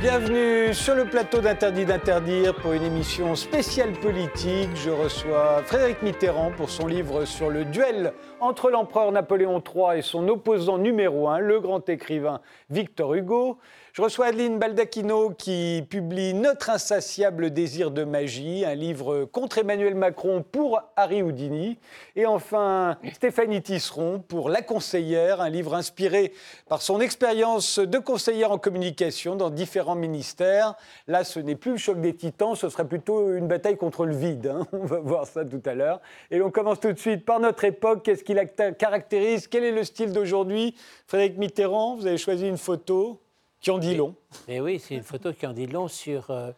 Bienvenue sur le plateau d'Interdit d'interdire pour une émission spéciale politique. Je reçois Frédéric Mitterrand pour son livre sur le duel entre l'empereur Napoléon III et son opposant numéro un, le grand écrivain Victor Hugo. Je reçois Adeline Baldacchino qui publie Notre insatiable désir de magie, un livre contre Emmanuel Macron pour Harry Houdini. Et enfin, Stéphanie Tisseron pour La conseillère, un livre inspiré par son expérience de conseillère en communication dans différents ministères. Là, ce n'est plus le choc des titans, ce sera plutôt une bataille contre le vide. hein. On va voir ça tout à l'heure. Et on commence tout de suite par notre époque. Qu'est-ce qui la caractérise? Quel est le style d'aujourd'hui? Frédéric Mitterrand, vous avez choisi une photo qui en dit long. Et oui, c'est une photo qui en dit long sur euh,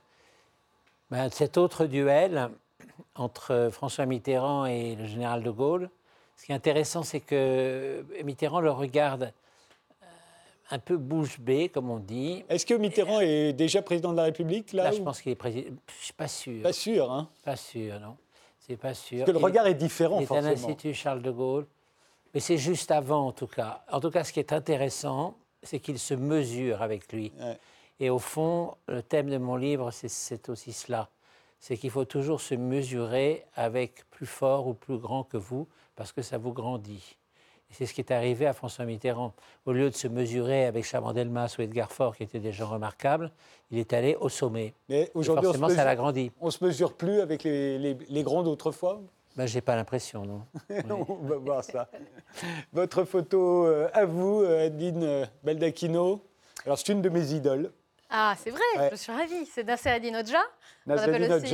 ben, cet autre duel entre François Mitterrand et le général de Gaulle. Ce qui est intéressant, c'est que Mitterrand le regarde euh, un peu bouche bée, comme on dit. Est-ce que Mitterrand est déjà président de la République là, Là, je pense qu'il est président. Je suis pas sûr. Pas sûr, hein Pas sûr, non. C'est pas sûr. Parce que le Il- regard est différent, Il est à forcément. l'Institut Charles de Gaulle. Mais c'est juste avant, en tout cas. En tout cas, ce qui est intéressant, c'est qu'il se mesure avec lui. Ouais. Et au fond, le thème de mon livre, c'est- aussi cela. C'est qu'il faut toujours se mesurer avec plus fort ou plus grand que vous, parce que ça vous grandit. C'est ce qui est arrivé à François Mitterrand. Au lieu de se mesurer avec Chaban-Delmas ou Edgar Faure, qui étaient des gens remarquables, il est allé au sommet. Mais aujourd'hui, on se forcément, ça l'a mesure, grandi. on se mesure plus avec les, les- les grands d'autrefois Ben, j'ai pas l'impression, non. On va voir ça. Votre photo euh, à vous, euh, Adeline euh, Baldacchino. Alors, c'est une de mes idoles. Ah, c'est vrai, Ouais. je suis ravie. C'est Nasser Adin aussi, Hodja,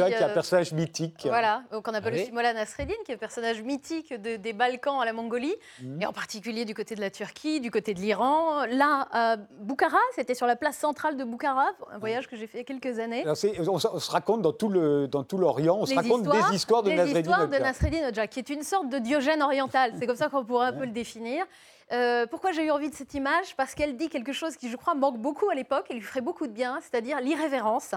qui est un euh, personnage mythique. Voilà, donc on appelle Ah oui aussi Mola Nasreddin, qui est un personnage mythique de- des Balkans à la Mongolie, Mhm. et en particulier du côté de la Turquie, du côté de l'Iran. Là, à Boukhara, c'était sur la place centrale de Boukhara, un voyage que j'ai fait il y a quelques années. Alors, on, se- on se raconte dans tout le dans tout l'Orient, on se Les raconte des histoires de des Nasreddin histoires de. Nasreddin qui est une sorte de Diogène oriental. C'est comme ça qu'on pourrait un peu le définir. Euh, pourquoi j'ai eu envie de cette image? Parce qu'elle dit quelque chose qui, je crois, manque beaucoup à l'époque et lui ferait beaucoup de bien, c'est-à-dire l'irrévérence,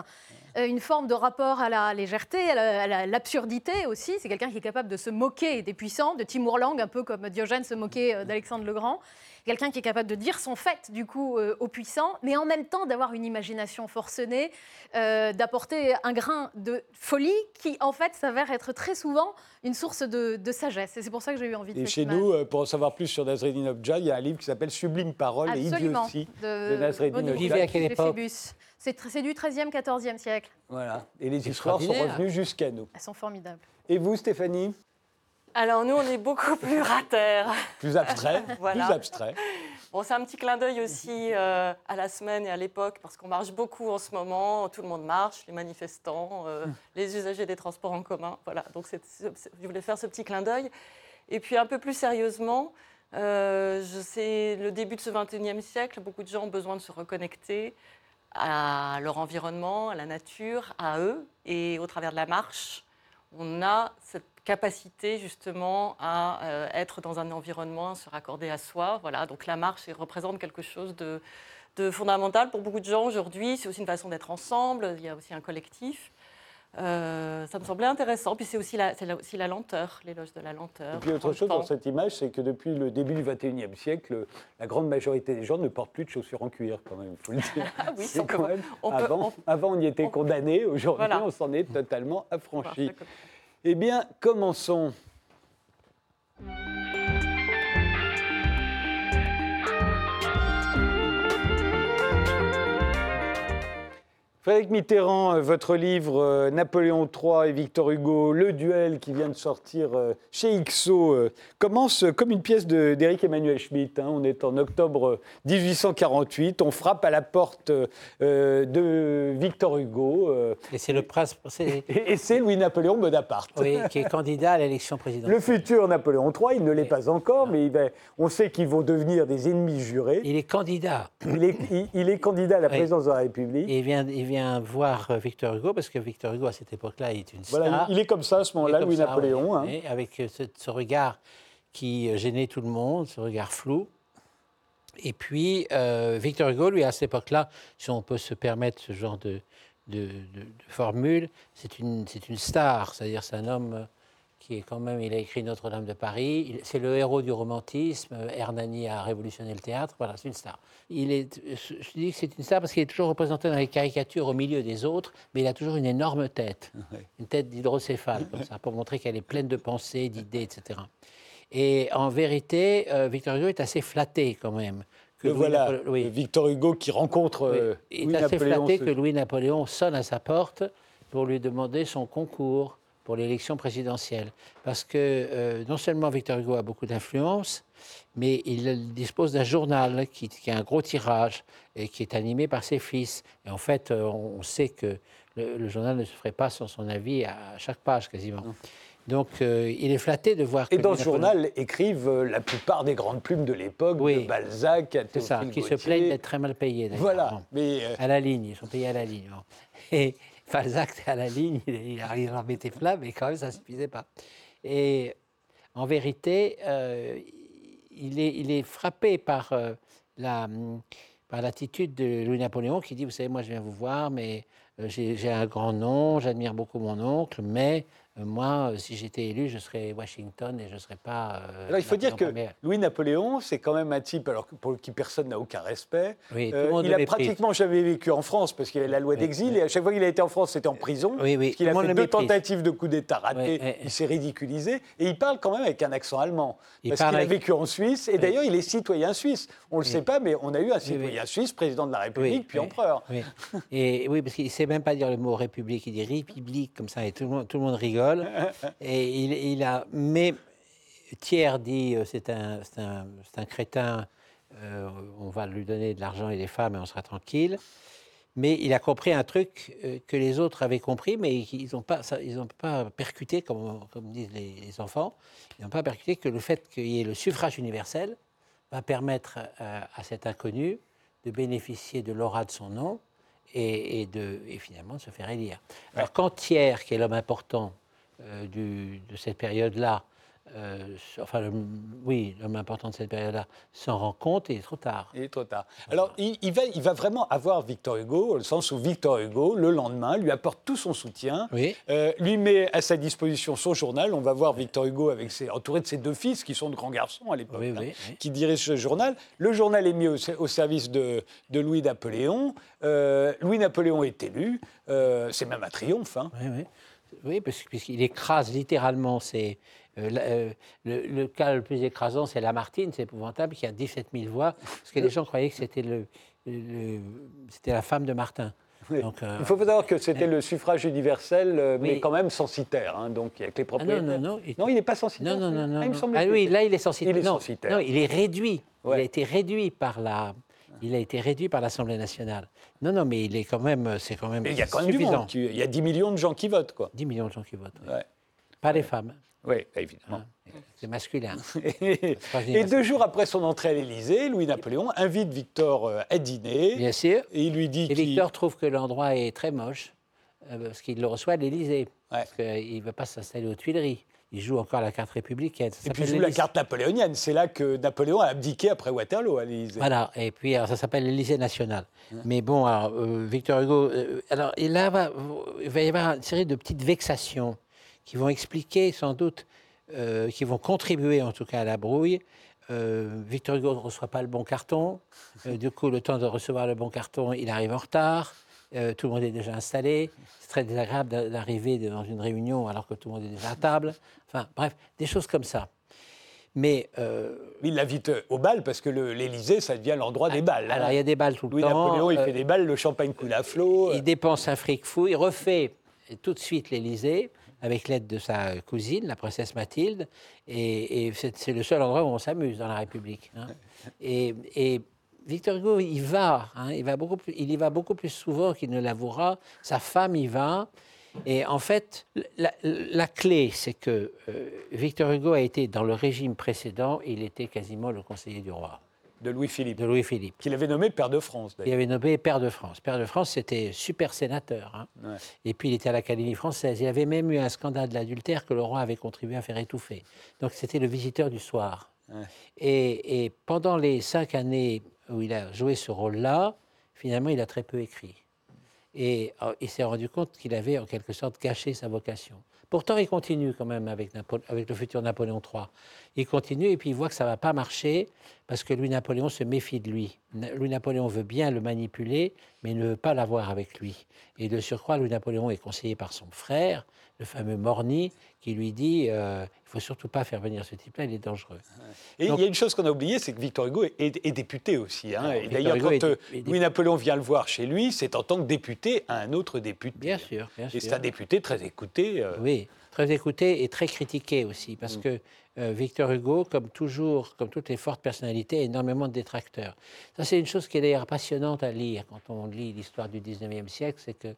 Euh, une forme de rapport à la légèreté, à la- à la- l'absurdité aussi. C'est quelqu'un qui est capable de se moquer des puissants, de Timur Lang, un peu comme Diogène se moquait euh, d'Alexandre le Grand. Quelqu'un qui est capable de dire son fait, du coup, euh, aux puissants, mais en même temps d'avoir une imagination forcenée, euh, d'apporter un grain de folie qui, en fait, s'avère être très souvent une source de, de sagesse. Et c'est pour ça que j'ai eu envie de Et chez nous, euh, pour en savoir plus sur Nasreddin Hodja, il y a un livre qui s'appelle Sublime Parole et Absolument. Idiotie. De, de Nasreddin vivait à quelle époque. C'est du 13e, 14e siècle. Voilà. Et les histoires sont revenues jusqu'à nous. Elles sont formidables. Et vous, Stéphanie? Alors nous, on est beaucoup plus rater. Plus abstrait Voilà. Plus abstrait. Bon, c'est un petit clin d'œil aussi euh, à la semaine et à l'époque, parce qu'on marche beaucoup en ce moment. Tout le monde marche, les manifestants, euh, les usagers des transports en commun. Voilà, donc je voulais faire ce petit clin d'œil. Et puis un peu plus sérieusement, euh, je sais, le début de ce 21e siècle, beaucoup de gens ont besoin de se reconnecter à leur environnement, à la nature, à eux. Et au travers de la marche, on a cette capacité justement à euh, être dans un environnement, à se raccorder à soi. Voilà, donc la marche elle représente quelque chose de, de fondamental pour beaucoup de gens aujourd'hui. C'est aussi une façon d'être ensemble. Il y a aussi un collectif. Euh, ça me semblait intéressant. Puis c'est aussi la, c'est la- aussi la lenteur, l'éloge de la lenteur. Et puis autre chose le dans temps. cette image, c'est que depuis le début du XXIe siècle, la grande majorité des gens ne portent plus de chaussures en cuir, quand même, il faut le dire. Ah oui, C'est on quand même- on peut- avant, avant, on y était on- condamné, aujourd'hui, Voilà. on s'en est totalement affranchi. Eh bien, commençons. Frédéric Mitterrand, euh, votre livre euh, Napoléon III et Victor Hugo, Le duel qui vient de sortir euh, chez Ixo, commence comme une pièce d'Éric Emmanuel Schmitt. hein. On est en octobre euh, 1848, on frappe à la porte euh, de Victor Hugo euh, Et c'est le prince et, et c'est Louis-Napoléon Bonaparte. oui, qui est candidat à l'élection présidentielle. Le futur Napoléon III, il ne l'est pas encore, mais il va- on sait qu'ils vont devenir des ennemis jurés. Il est candidat. Il est, il- il est candidat à la Oui. présidence de la République. Et il vient, il vient voir euh, Victor Hugo, parce que Victor Hugo, à cette époque-là, est une Voilà, star. il est comme ça à ce moment-là, comme ça, Louis-Napoléon. hein. avec euh, ce, ce regard qui euh, gênait tout le monde, ce regard flou. Et puis, euh, Victor Hugo, lui, à cette époque-là, si on peut se permettre ce genre de, de, de- de formule, c'est une, c'est une star, c'est-à-dire c'est un homme qui est quand même, il a écrit Notre-Dame de Paris. Il- C'est le héros du romantisme. Hernani a révolutionné le théâtre. Voilà, c'est une star. Il est, je dis que c'est une star parce qu'il est toujours représenté dans les caricatures au milieu des autres, mais il a toujours une énorme tête, une tête d'hydrocéphale, comme ça, pour montrer qu'elle est pleine de pensées, d'idées, etc. Et en vérité, euh, Victor Hugo est assez flatté quand même. que Le Louis voilà, oui. Victor Hugo qui rencontre Oui, euh, il Louis est assez Napoléon. flatté que Louis-Napoléon sonne à sa porte pour lui demander son concours pour l'élection présidentielle. Parce que euh, non seulement Victor Hugo a beaucoup d'influence, mais il dispose d'un journal qui, qui a un gros tirage et qui est animé par ses fils. Et en fait, euh, on on sait que le, le journal ne se ferait pas sans son avis à chaque page quasiment. Donc euh, il est flatté de voir Et que dans ce journal écrivent euh, la plupart des grandes plumes de l'époque, Oui. de Balzac à ça, qui se plaignent d'être très mal payés. d'ailleurs. Voilà, mais euh, À la ligne, ils sont payés à la ligne. bon. Et Balzac, à la ligne, il, leur mettait plein, mais quand même, ça ne suffisait pas. Et en vérité, euh, il, est, frappé par euh, la, par l'attitude de Louis-Napoléon qui dit, vous savez, moi je viens vous voir, mais euh, j'ai un grand nom, j'admire beaucoup mon oncle, mais moi, euh, si j'étais élu, je serais Washington et je ne serais pas... euh, alors il faut dire Napoléon que Ier. Louis-Napoléon, c'est quand même un type alors, pour qui personne n'a aucun respect. Oui, Euh, il a pratiquement jamais vécu en France parce qu'il y avait la loi d'exil et à chaque fois qu'il a été en France, c'était en prison. Oui, oui, Parce qu'il tout a fait deux méprise. tentatives de coup d'État oui. il s'est ridiculisé et il parle quand même avec un accent allemand. Il parce qu'il a vécu en Suisse et d'ailleurs il est citoyen suisse. On ne le sait pas, mais on a eu un citoyen suisse, président de la République, puis empereur. Oui. Et oui, parce qu'il ne sait même pas dire le mot république, il dit république comme ça, et tout le monde, tout le monde rigole. Et il, il a, mais Thiers dit euh, c'est un, un, un crétin, euh, on va lui donner de l'argent et des femmes et on sera tranquille. Mais il a compris un truc euh, que les autres avaient compris, mais ils n'ont pas, ça- ils ont pas percuté, comme, comme disent les, les enfants, ils n'ont pas percuté que le fait qu'il y ait le suffrage universel va permettre à, à cet inconnu de bénéficier de l'aura de son nom et, et de, et finalement de se faire élire. Alors quand Thiers, qui est l'homme important du- de cette période-là, euh, enfin, le- oui, l'homme important de cette période-là, s'en rend compte, il est trop tard. Il est trop tard. Alors, il, il va, il va vraiment avoir Victor Hugo, au sens où Victor Hugo, le lendemain, lui apporte tout son soutien, Oui. euh, lui met à sa disposition son journal. On va voir Victor Hugo avec ses, entouré de ses deux fils, qui sont de grands garçons à l'époque, Oui, hein, oui, qui dirigent ce journal. Le journal est mis au, au service de, de Louis-Napoléon. Euh, Louis-Napoléon est élu. Euh, C'est même un triomphe. hein. Oui, puisqu'il écrase littéralement. C'est, euh, euh, le, le cas le plus écrasant, c'est Lamartine, c'est épouvantable, qui a 17 000 voix, parce que les gens croyaient que c'était, le, le- c'était la femme de Martin. Oui. Donc, euh, Il faut savoir que c'était le suffrage universel, euh, mais Oui. quand même censitaire. hein, donc, avec les ah non, propriétaires. non, non. il- Non, il n'est pas censitaire. Non, non, non, non. Ah, il me non. semblait Ah oui, là, il est censitaire. Il est non, censitaire. non, il est réduit. Il a été réduit par la. Il a été réduit par l'Assemblée nationale. Non, non, mais il est quand même, c'est quand même Mais il y a quand même du monde. qui- Il y a 10 millions de gens qui votent, quoi. 10 millions de gens qui votent. oui. Ouais. Pas les femmes. Oui, évidemment. hein. C'est masculin. Et masculin. deux jours après son entrée à l'Élysée, Louis-Napoléon invite Victor euh, à dîner. Bien sûr. Et il lui dit Et. Victor trouve que l'endroit est très moche euh, parce qu'il le reçoit à l'Élysée. Parce qu'il ne veut pas s'installer aux Tuileries. Il joue encore la carte républicaine. Ça Et puis il joue la carte napoléonienne. C'est là que Napoléon a abdiqué après Waterloo à l'Élysée. Voilà, et puis alors, ça s'appelle l'Élysée national. Mais bon, alors, euh, Victor Hugo, euh, alors et là, va, il va y avoir une série de petites vexations qui vont expliquer sans doute, euh, qui vont contribuer en tout cas à la brouille. Victor Hugo ne reçoit pas le bon carton. Du coup, le temps de recevoir le bon carton, il arrive en retard. Euh, tout le monde est déjà installé. C'est très désagréable d'a- d'arriver dans une réunion alors que tout le monde est déjà à table. Enfin, bref, des choses comme ça. Mais euh, Il l'invite au bal parce que le- l'Élysée, ça devient l'endroit des balles. hein. alors, il y a des balles tout le temps. Louis-Napoléon, il Euh, fait des balles, le champagne coule à flot. Il dépense un fric fou, il refait tout de suite l'Élysée avec l'aide de sa cousine, la princesse Mathilde, et, et c'est c'est le seul endroit où on s'amuse dans la République. hein. Et, et Victor Hugo, il va, hein, il, va beaucoup plus, il y va beaucoup plus souvent qu'il ne l'avouera. Sa femme y va. Et en fait, la, la clé, c'est que euh, Victor Hugo a été dans le régime précédent, il était quasiment le conseiller du roi, de Louis-Philippe, de Louis-Philippe. qu'il avait nommé père de France. Il d'ailleurs. avait nommé père de France. Père de France, c'était super sénateur. hein. Ouais. Et puis il était à l'Académie française. Il avait même eu un scandale d'adultère que le roi avait contribué à faire étouffer. Donc c'était le visiteur du soir. Ouais. Et, et pendant les cinq années où il a joué ce rôle-là, finalement, il a très peu écrit. Et euh, il s'est rendu compte qu'il avait en quelque sorte gâché sa vocation. Pourtant, il continue quand même avec, avec le futur Napoléon III. Il continue et puis il voit que ça ne va pas marcher parce que Louis-Napoléon se méfie de lui. Louis-Napoléon veut bien le manipuler, mais ne veut pas l'avoir avec lui. Et de surcroît, Louis-Napoléon est conseillé par son frère, le fameux Morny, qui lui dit euh, il ne faut surtout pas faire venir ce type-là, il est dangereux. Et il y a une chose qu'on a oubliée, c'est que Victor Hugo est, député aussi. Hein. D'ailleurs, quand euh, Louis-Napoléon vient le voir chez lui, c'est en tant que député à un autre député. Bien sûr. Bien et c'est un député très écouté. Euh. Oui, très écouté et très critiqué aussi, parce mm. que Victor Hugo, comme toujours, comme toutes les fortes personnalités, a énormément de détracteurs. Ça, c'est une chose qui est d'ailleurs passionnante à lire quand on lit l'histoire du 19e siècle, c'est que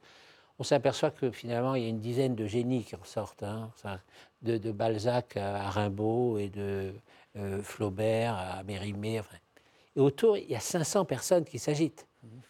on s'aperçoit que finalement, il y a une dizaine de génies qui ressortent, hein, de, Balzac à Rimbaud et de euh, Flaubert à Mérimée. Et autour, il y a 500 personnes qui s'agitent,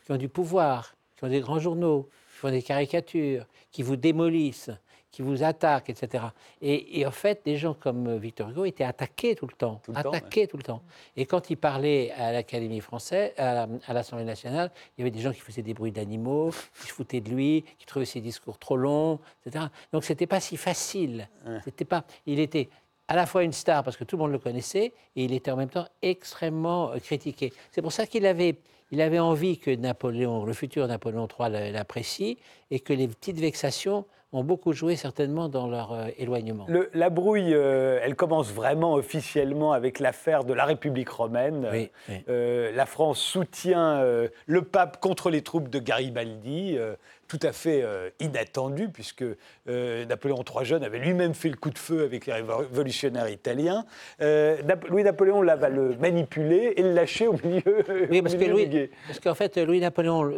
qui ont du pouvoir, qui ont des grands journaux, qui font des caricatures, qui vous démolissent, qui vous attaquent, etc. Et, en fait, des gens comme euh, Victor Hugo étaient attaqués tout le temps, attaqués tout le temps. Et quand il parlait à l'Académie française, à, l'Assemblée nationale, il y avait des gens qui faisaient des bruits d'animaux, qui se foutaient de lui, qui trouvaient ses discours trop longs, etc. Donc c'était pas si facile. C'était pas. Il était à la fois une star parce que tout le monde le connaissait et il était en même temps extrêmement euh, critiqué. C'est pour ça qu'il avait, il avait envie que Napoléon, le futur Napoléon III l'apprécie et que les petites vexations ont beaucoup joué certainement dans leur euh, éloignement. la brouille, euh, elle commence vraiment officiellement avec l'affaire de la République romaine. Euh, la France soutient le pape contre les troupes de Garibaldi, tout à fait inattendu, puisque Napoléon III jeune avait lui-même fait le coup de feu avec les révolutionnaires italiens. Louis-Napoléon là va le manipuler et le lâcher au milieu. Oui, parce, parce qu'en fait, Louis-Napoléon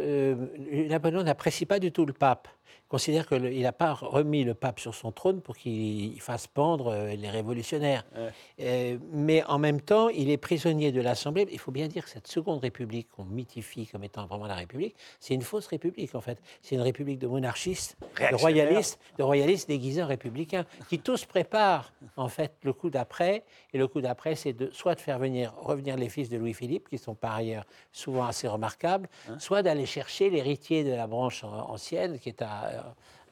Napoléon n'apprécie pas du tout le pape considère qu'il n'a pas remis le pape sur son trône pour qu'il fasse pendre euh, les révolutionnaires. Euh, mais en même temps, il est prisonnier de l'Assemblée. Il faut bien dire que cette seconde république qu'on mythifie comme étant vraiment la République, c'est une fausse république en fait. C'est une république de monarchistes, de royalistes, de royalistes déguisés en républicains, qui tous préparent en fait le coup d'après. Et le coup d'après, c'est de, soit de faire venir, revenir les fils de Louis-Philippe, qui sont par ailleurs souvent assez remarquables, hein soit d'aller chercher l'héritier de la branche ancienne, qui est à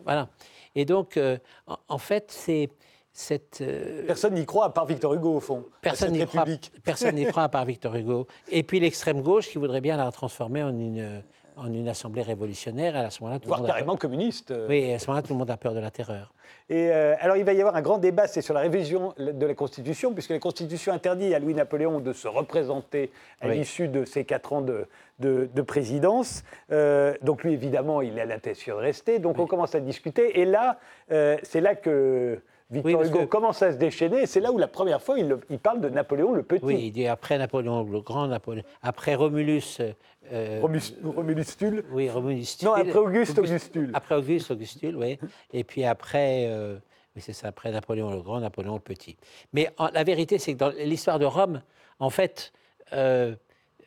voilà. Et donc, euh, en, fait, c'est cette. Euh, personne n'y croit à part Victor Hugo, au fond. Personne n'y croit, personne n'y croit à part Victor Hugo. Et puis l'extrême gauche qui voudrait bien la transformer en une, en une assemblée révolutionnaire. À ce moment-là, tout Voire le monde carrément communiste. Oui, à ce moment-là, tout le monde a peur de la terreur. Et alors, il va y avoir un grand débat, c'est sur la révision de la Constitution, puisque la Constitution interdit à Louis-Napoléon de se représenter à l'issue de ses quatre ans de, de, présidence. Euh, donc lui, évidemment, il a l'intention de rester. Donc on commence à discuter. Et là, euh, c'est là que Victor Hugo commence à se déchaîner. C'est là où la première fois, il, parle de Napoléon le Petit. Oui, il dit après Napoléon le Grand, Napoléon, après Romulus. Euh, Romulustule Oui, Romulustule. Non, après Auguste Augustule. Après Auguste Augustule, oui. Et puis après. oui, c'est ça, après Napoléon le Grand, Napoléon le Petit. Mais la vérité, c'est que dans l'histoire de Rome, en fait, euh,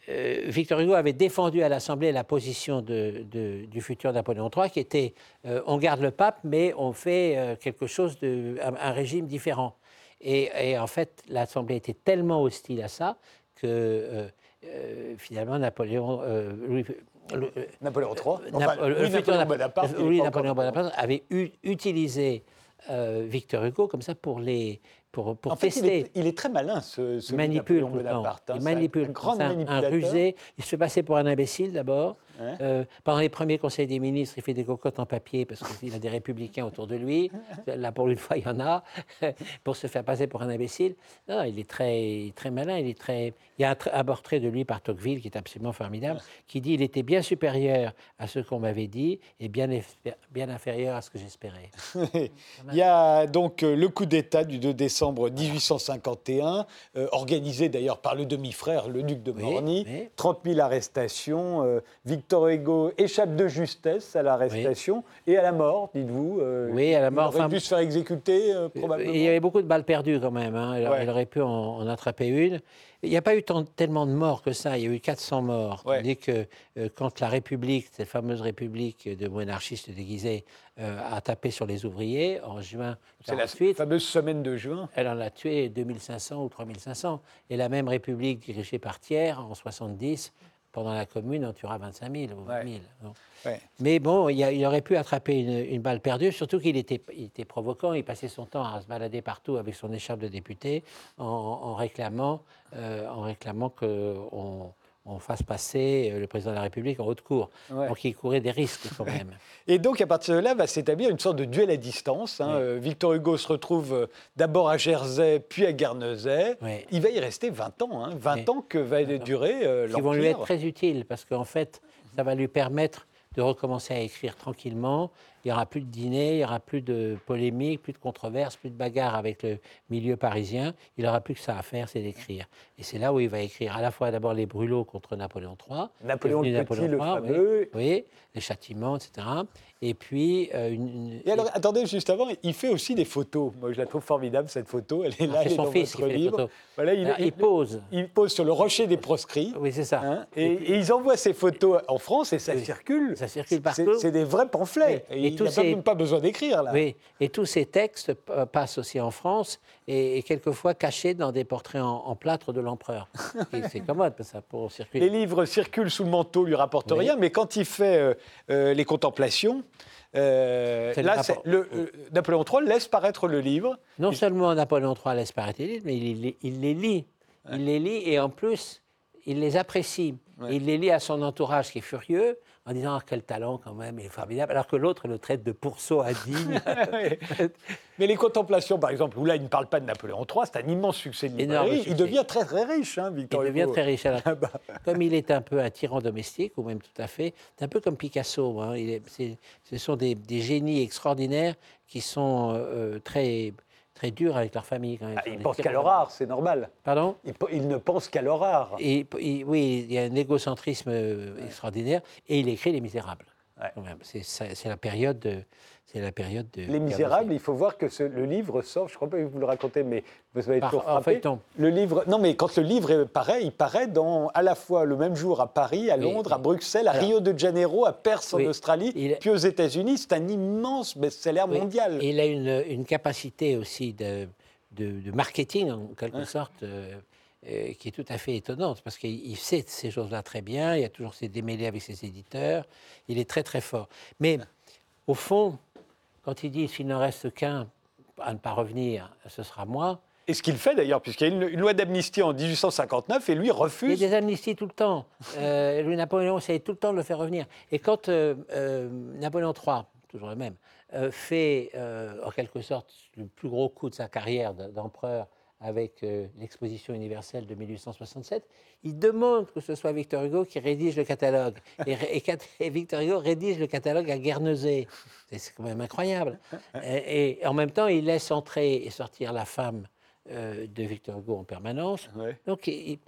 Victor Hugo avait défendu à l'Assemblée la position du futur Napoléon III, qui était euh, on garde le pape, mais on fait euh, quelque chose de un, régime différent. Et, en fait, l'Assemblée était tellement hostile à ça que finalement Napoléon, Napoléon III, Napoléon Bonaparte avait utilisé Victor Hugo comme ça pour les pour, en fait, Il est, très malin, ce, ce manipule Bonaparte. Hein, il manipule. Un, grand un rusé. Il se passer pour un imbécile d'abord. Euh, pendant les premiers conseils des ministres, il fait des cocottes en papier parce qu'il a des républicains autour de lui. Là, pour une fois, il y en a pour se faire passer pour un imbécile. Non, il est très, très malin. Il, est très... il y a un, portrait de lui par Tocqueville qui est absolument formidable, qui dit il était bien supérieur à ce qu'on m'avait dit et bien, bien inférieur à ce que j'espérais. il y a donc euh, le coup d'État du 2 décembre 1851, euh, organisé d'ailleurs par le demi-frère, le duc de Morny. 30 000 arrestations. Victor Hugo échappe de justesse à l'arrestation et à la mort, dites-vous. Euh, oui, à la mort. Il aurait pu se faire exécuter, euh, probablement. Il y avait beaucoup de balles perdues quand même. Hein. Elle, aurait pu en, attraper une. Il n'y a pas eu tellement de morts que ça. Il y a eu 400 morts. Ouais. Tandis que euh, quand la République, cette fameuse République de monarchistes déguisés, a tapé sur les ouvriers en juin C'est la fameuse semaine de juin. Elle en a tué 2500 ou 3500. Et la même République dirigée par Thiers en 70 pendant la Commune, on tuera 25 000 ou 20 Ouais. 000. Bon. Ouais. Mais bon, il, y a- il aurait pu attraper une, une balle perdue, surtout qu'il était, il était provoquant. Il passait son temps à se balader partout avec son écharpe de député en, en réclamant, euh, en réclamant qu'on on fasse passer euh, le président de la République en haute cour. Ouais. Donc il courait des risques quand même. Et donc, à partir de là, va s'établir une sorte de duel à distance. hein. Oui. Euh, Victor Hugo se retrouve euh, d'abord à Jersey, puis à Guernesey. Oui. Il va y rester 20 ans. hein. 20 Oui. ans que va durer euh, qui vont lui être très utiles parce qu'en fait, ça va lui permettre de recommencer à écrire tranquillement. Il n'y aura plus de dîner, il n'y aura plus de polémiques, plus de controverses, plus de bagarres avec le milieu parisien. Il n'aura plus que ça à faire, c'est d'écrire. Et c'est là où il va écrire à la fois d'abord les brûlots contre Napoléon III. Napoléon le oui. fameux. Oui, les châtiments, etc. Et puis, euh, une, une- Et alors, attendez, juste avant, il fait aussi des photos. Moi, je la trouve formidable, cette photo. Elle est Ah, là, elle est son dans fils votre livre. Voilà, il, Ah, il- il pose. il pose sur le rocher des proscrits. Oui, c'est ça. hein, et, et ils envoient ces photos en France et ça Oui. circule. Ça circule partout. C'est des vrais pamphlets. Oui. Et il tous n'y a ces- même pas besoin d'écrire, là. Oui, et tous ces textes passent aussi en France et, et quelquefois cachés dans des portraits en, en plâtre de l'empereur. C'est commode ça pour circuler. Les livres circulent sous le manteau, lui rapportent Oui. rien, mais quand il fait euh, euh, les contemplations, euh, le là, le, Napoléon III laisse paraître le livre. Non seulement Napoléon III laisse paraître les livres, mais il, les- il les lit. Il les lit et en plus, il les apprécie. Ouais. Il les lit à son entourage qui est furieux en disant Ah, quel talent quand même, il est formidable, alors que l'autre le traite de pourceau indigne. mais les contemplations, par exemple, où là, il ne parle pas de Napoléon III, c'est un immense succès de librairie. Il devient très, très riche, hein, Il Victor devient Hugo. très riche. Alors, Ah bah. comme il est un peu un tyran domestique, ou même tout à fait, c'est un peu comme Picasso. hein. Il est- ce sont des, des génies extraordinaires qui sont euh, très, très durs avec leur famille. Quand même. Ah, Ce sont il des pense qu'à leur art, c'est normal. Pardon? Il, pe- il ne pense qu'à leur art. et, il- Oui, il y a un égocentrisme euh, extraordinaire. Et il écrit Les Misérables. Ouais. c'est la période de. C'est la période de. Les Misérables, il faut voir que ce- le livre sort, je ne crois pas que vous le racontez, mais vous avez Par- toujours en frappé. feuilleton. Le livre, non mais quand le livre paraît, il paraît dans, à la fois le même jour à Paris, à Londres, oui. à Bruxelles, à Alors, Rio de Janeiro, à Perth en Australie, il- puis aux États-Unis. C'est un immense best-seller Oui. mondial. Et il a une, une capacité aussi de, de- de marketing, en quelque sorte, euh, euh, qui est tout à fait étonnante, parce qu'il il sait ces choses-là très bien, il a toujours ses démêlés avec ses éditeurs, il est très très fort. Mais au fond, quand il dit s'il n'en reste qu'un à ne pas revenir, ce sera moi, Et ce qu'il fait d'ailleurs, puisqu'il y a une, une loi d'amnistie en 1859 et lui il y a refuse. des amnisties tout le temps. Euh, Napoléon essaye tout le temps de le faire revenir. Et quand euh, euh, Napoléon III, toujours le même, euh, fait en quelque sorte le plus gros coup de sa carrière d'empereur avec euh, l'exposition universelle de 1867, il demande que ce soit Victor Hugo qui rédige le catalogue. Et, Victor Hugo rédige le catalogue à Guernesey. C'est- C'est quand même incroyable. Et, et en même temps, il laisse entrer et sortir la femme euh, de Victor Hugo en permanence. Ouais. Donc, il,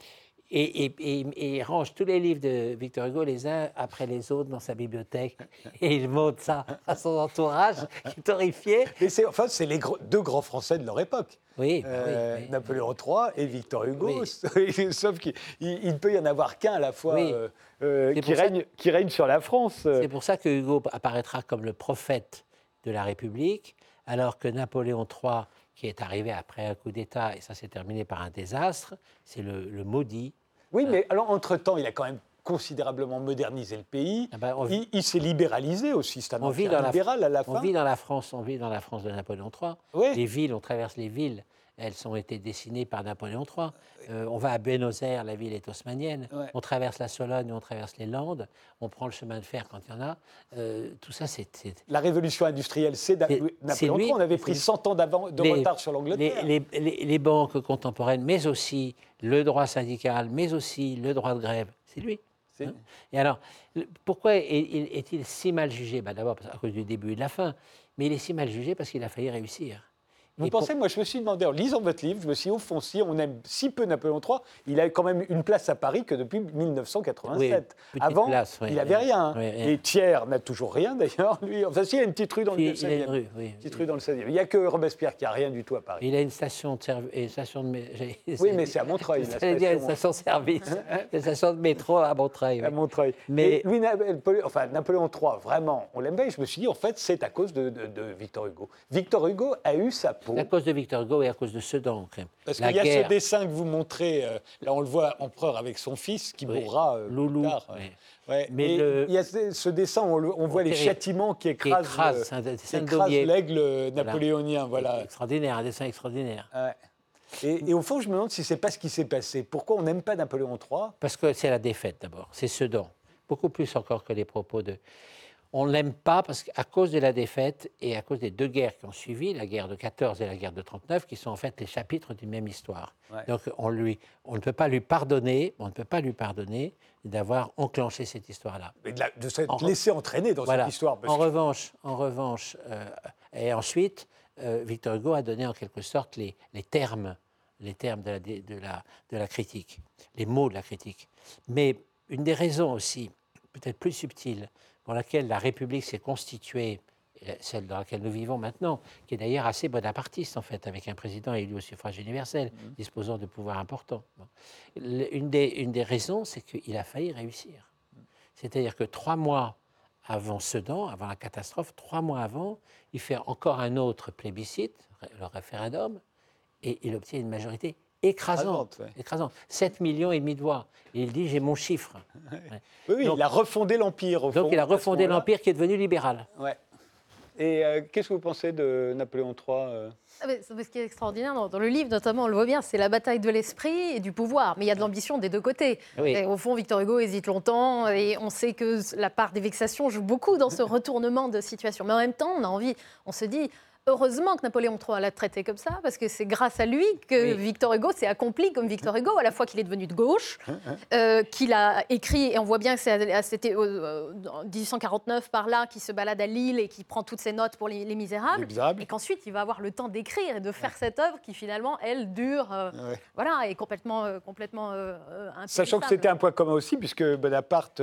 et, et- et- et il range tous les livres de Victor Hugo les uns après les autres dans sa bibliothèque. Et il montre ça à son entourage, qui est horrifié. Mais c'est enfin, c'est les gros- deux grands Français de leur époque. Oui, oui, Euh, oui. Napoléon III et Victor Hugo, Oui. sauf qu'il il il ne peut y en avoir qu'un à la fois euh, euh, qui, règne, qui règne sur la France. C'est pour ça que Hugo apparaîtra comme le prophète de la République, alors que Napoléon III, qui est arrivé après un coup d'État, et ça s'est terminé par un désastre, c'est le, le maudit. Oui, mais alors, entre-temps, il a quand même considérablement modernisé le pays. Ah ben, on, Il, il s'est libéralisé aussi, c'est un on vit dans la, libéral à la on fin. vit dans la France, on vit dans la France de Napoléon III. Les villes, on traverse les villes, elles ont été dessinées par Napoléon III. Euh, on va à Buenos Aires, la ville est haussmannienne. Ouais. On traverse la Sologne, on traverse les Landes. On prend le chemin de fer quand il y en a. Euh, tout ça, c'est La révolution industrielle, c'est Napoléon III. On avait pris lui. 100 ans de les- retard sur l'Angleterre. les, les- les- les banques contemporaines, mais aussi le droit syndical, mais aussi le droit de grève. C'est lui. C'est- Hein Et alors, pourquoi est- est- est-il si mal jugé? Bah, D'abord à cause du début et de la fin, mais il est si mal jugé parce qu'il a failli réussir. Vous Et pour- pensez, moi je me suis demandé, en lisant votre livre, je me suis dit, au fond, si on aime si peu Napoléon III, il a quand même une place à Paris que depuis 1987. Oui, petite Avant, place, oui, il n'avait oui. rien. Et Thiers n'a toujours rien d'ailleurs, lui. Enfin, si, il y a une petite rue dans le Il, il a 16e. une rue, oui. Petite rue dans le 16e. Il n'y a que Robespierre qui a rien du tout à Paris. Il a une station de service. De Oui, mais c'est à Montreuil, la J'allais dire une station. station service. une station de métro à Montreuil. À Montreuil. Mais- enfin, Napoléon III, vraiment, on l'aime bien. Et je me suis dit, en fait, c'est à cause de, de- de Victor Hugo. Victor Hugo a eu sa À cause de Victor Hugo et à cause de Sedan. quand même. Parce qu'il y a guerre- ce dessin que vous montrez, euh, là on le voit empereur avec son fils qui Oui. mourra euh, plus Loulou. tard. ouais. Ouais, Mais le- il y a ce, ce dessin, on, le- on voit les châtiments qui écrasent, écrasent l'aigle napoléonien. Voilà. Extraordinaire, un dessin extraordinaire. Ouais. Et, et au fond, je me demande si c'est pas ce qui s'est passé. Pourquoi on n'aime pas Napoléon III Parce que c'est la défaite d'abord, c'est Sedan. Beaucoup plus encore que les propos de. On ne l'aime pas parce qu'à cause de la défaite et à cause des deux guerres qui ont suivi, la guerre de 14 et la guerre de 39, qui sont en fait les chapitres d'une même histoire. Ouais. Donc on, lui, on ne peut pas lui pardonner, on ne peut pas lui pardonner d'avoir enclenché cette histoire-là. Mais de, de s'être En laissé entraîner dans Voilà. cette histoire. En que- revanche, en revanche euh, et ensuite, euh, Victor Hugo a donné en quelque sorte les, les termes, les termes de la, dé- de, la, de la critique, les mots de la critique. Mais une des raisons aussi, peut-être plus subtile, pour laquelle la République s'est constituée, et celle dans laquelle nous vivons maintenant, qui est d'ailleurs assez bonapartiste en fait, avec un président élu au suffrage universel, disposant de pouvoirs importants. Une, des, une des raisons, c'est qu'il a failli réussir. C'est-à-dire que trois mois avant Sedan, avant la catastrophe, trois mois avant, il fait encore un autre plébiscite, le référendum, et il obtient une majorité écrasante. Écrasante, ouais. écrasante. 7 millions et demi de voix. Et il dit j'ai mon chiffre. Oui, oui, Donc- il a refondé l'Empire. au Donc fond, il a refondé l'Empire qui est devenu libéral. Ouais. Et euh, qu'est-ce que vous pensez de Napoléon III euh? Ah, mais Ce qui est extraordinaire dans, dans le livre, notamment, on le voit bien, c'est la bataille de l'esprit et du pouvoir. Mais il y a de l'ambition des deux côtés. Oui. Et au fond, Victor Hugo hésite longtemps et on sait que la part des vexations joue beaucoup dans ce retournement de situation. Mais en même temps, on a envie, on se dit. Heureusement que Napoléon III l'a traité comme ça, parce que c'est grâce à lui que Oui. Victor Hugo s'est accompli comme Victor Hugo, à la fois qu'il est devenu de gauche, euh, qu'il a écrit, et on voit bien que c'était euh, en 1849 par là, qui se balade à Lille et qui prend toutes ses notes pour les, les Misérables, Les Misérables. et qu'ensuite il va avoir le temps d'écrire et de faire cette œuvre qui finalement, elle, dure, euh, Ouais. voilà, est complètement, euh, complètement euh, Sachant que c'était un point commun aussi, puisque Bonaparte,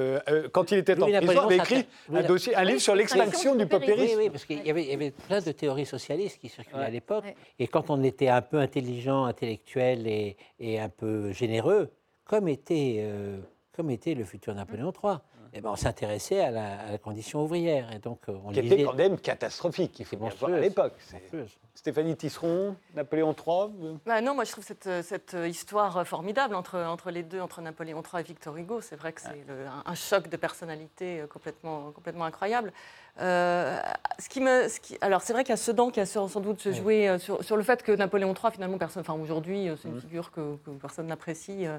quand il était en prison, avait s'atta- écrit un, Louis- dossier, un livre sur l'extinction du paupérisme. Oui, oui, parce qu'il y avait, il y avait plein de théories socialistes qui circulaient à Ouais. l'époque. Ouais. Et quand on était un peu intelligent, intellectuel et, et un peu généreux, comme était, euh, comme était le futur Napoléon III, eh ben, on s'intéressait à la, à la condition ouvrière. Et donc, euh, on Qui était lisait- quand même catastrophique, il faut bien voir à l'époque. Stéphanie Tisseron, Napoléon III. euh, Bah non, moi je trouve cette, cette histoire formidable entre, entre les deux, entre Napoléon III et Victor Hugo. C'est vrai que c'est un, un choc de personnalité euh, complètement, complètement incroyable. Euh, ce qui me, ce qui- alors c'est vrai qu'il y a Sedan qui a sans doute joué euh, sur, sur le fait que Napoléon III, finalement, personne, enfin aujourd'hui, euh, c'est une figure que, que personne n'apprécie. euh.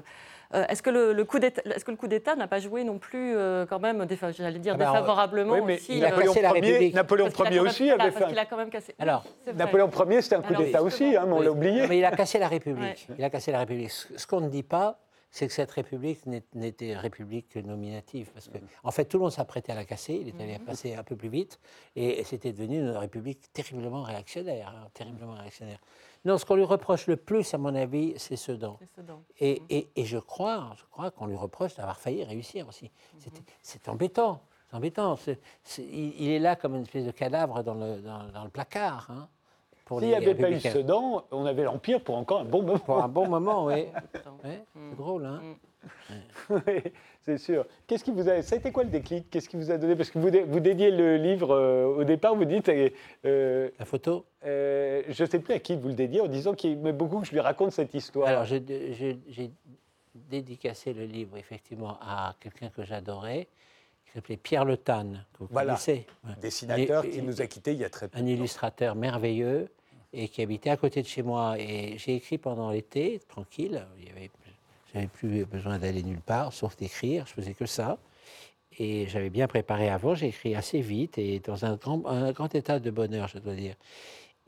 Est-ce que le, le coup d'État, est-ce que le coup d'État n'a pas joué non plus euh, quand même, défa- j'allais dire Ah bah, défavorablement Oui, mais aussi il a euh, Napoléon cassé la Ier, République. Napoléon Ier aussi avait parce fait. qu'il a quand même cassé. Alors. Napoléon Ier, c'était un coup Alors, d'État aussi, hein, mais on Oui. l'a oublié. Non, mais il a cassé la République. Ouais. Il a cassé la République. Ce ce qu'on ne dit pas, c'est que cette République n'était République que nominative. Parce que, en fait, tout le monde s'apprêtait à la casser. Il est allé passer un peu plus vite. Et c'était devenu une République terriblement réactionnaire. hein, terriblement réactionnaire. Non, ce qu'on lui reproche le plus, à mon avis, c'est Sedan. Sedan. Et, et- et je crois, je crois qu'on lui reproche d'avoir failli réussir aussi. C'est embêtant. C'est embêtant. Il, il est là comme une espèce de cadavre dans le, dans, dans le placard. hein, pour S'il n'y avait pas eu. Sedan, on avait l'Empire pour encore un bon moment. Pour un bon moment, oui. Ouais, c'est drôle, hein Oui, c'est sûr. Qu'est-ce qui vous a, ça a été quoi le déclic? Qu'est-ce qui vous a donné? Parce que vous, dé- vous dédiez le livre euh, au départ, vous dites, euh, euh, La photo? euh, je ne sais plus à qui vous le dédiez, en disant qu'il aimait beaucoup que je lui raconte cette histoire. Alors, j'ai- dédicacé le livre, effectivement, à quelqu'un que j'adorais, qui s'appelait Pierre Le Tan, que vous Voilà. connaissez. Dessinateur Et- qui nous a quittés il y a très peu. un illustrateur merveilleux et qui habitait à côté de chez moi. Et j'ai écrit pendant l'été, tranquille. J'avais plus besoin d'aller nulle part, sauf d'écrire. Je faisais que ça. Et j'avais bien préparé avant. J'ai écrit assez vite et dans un grand, un grand état de bonheur, je dois dire.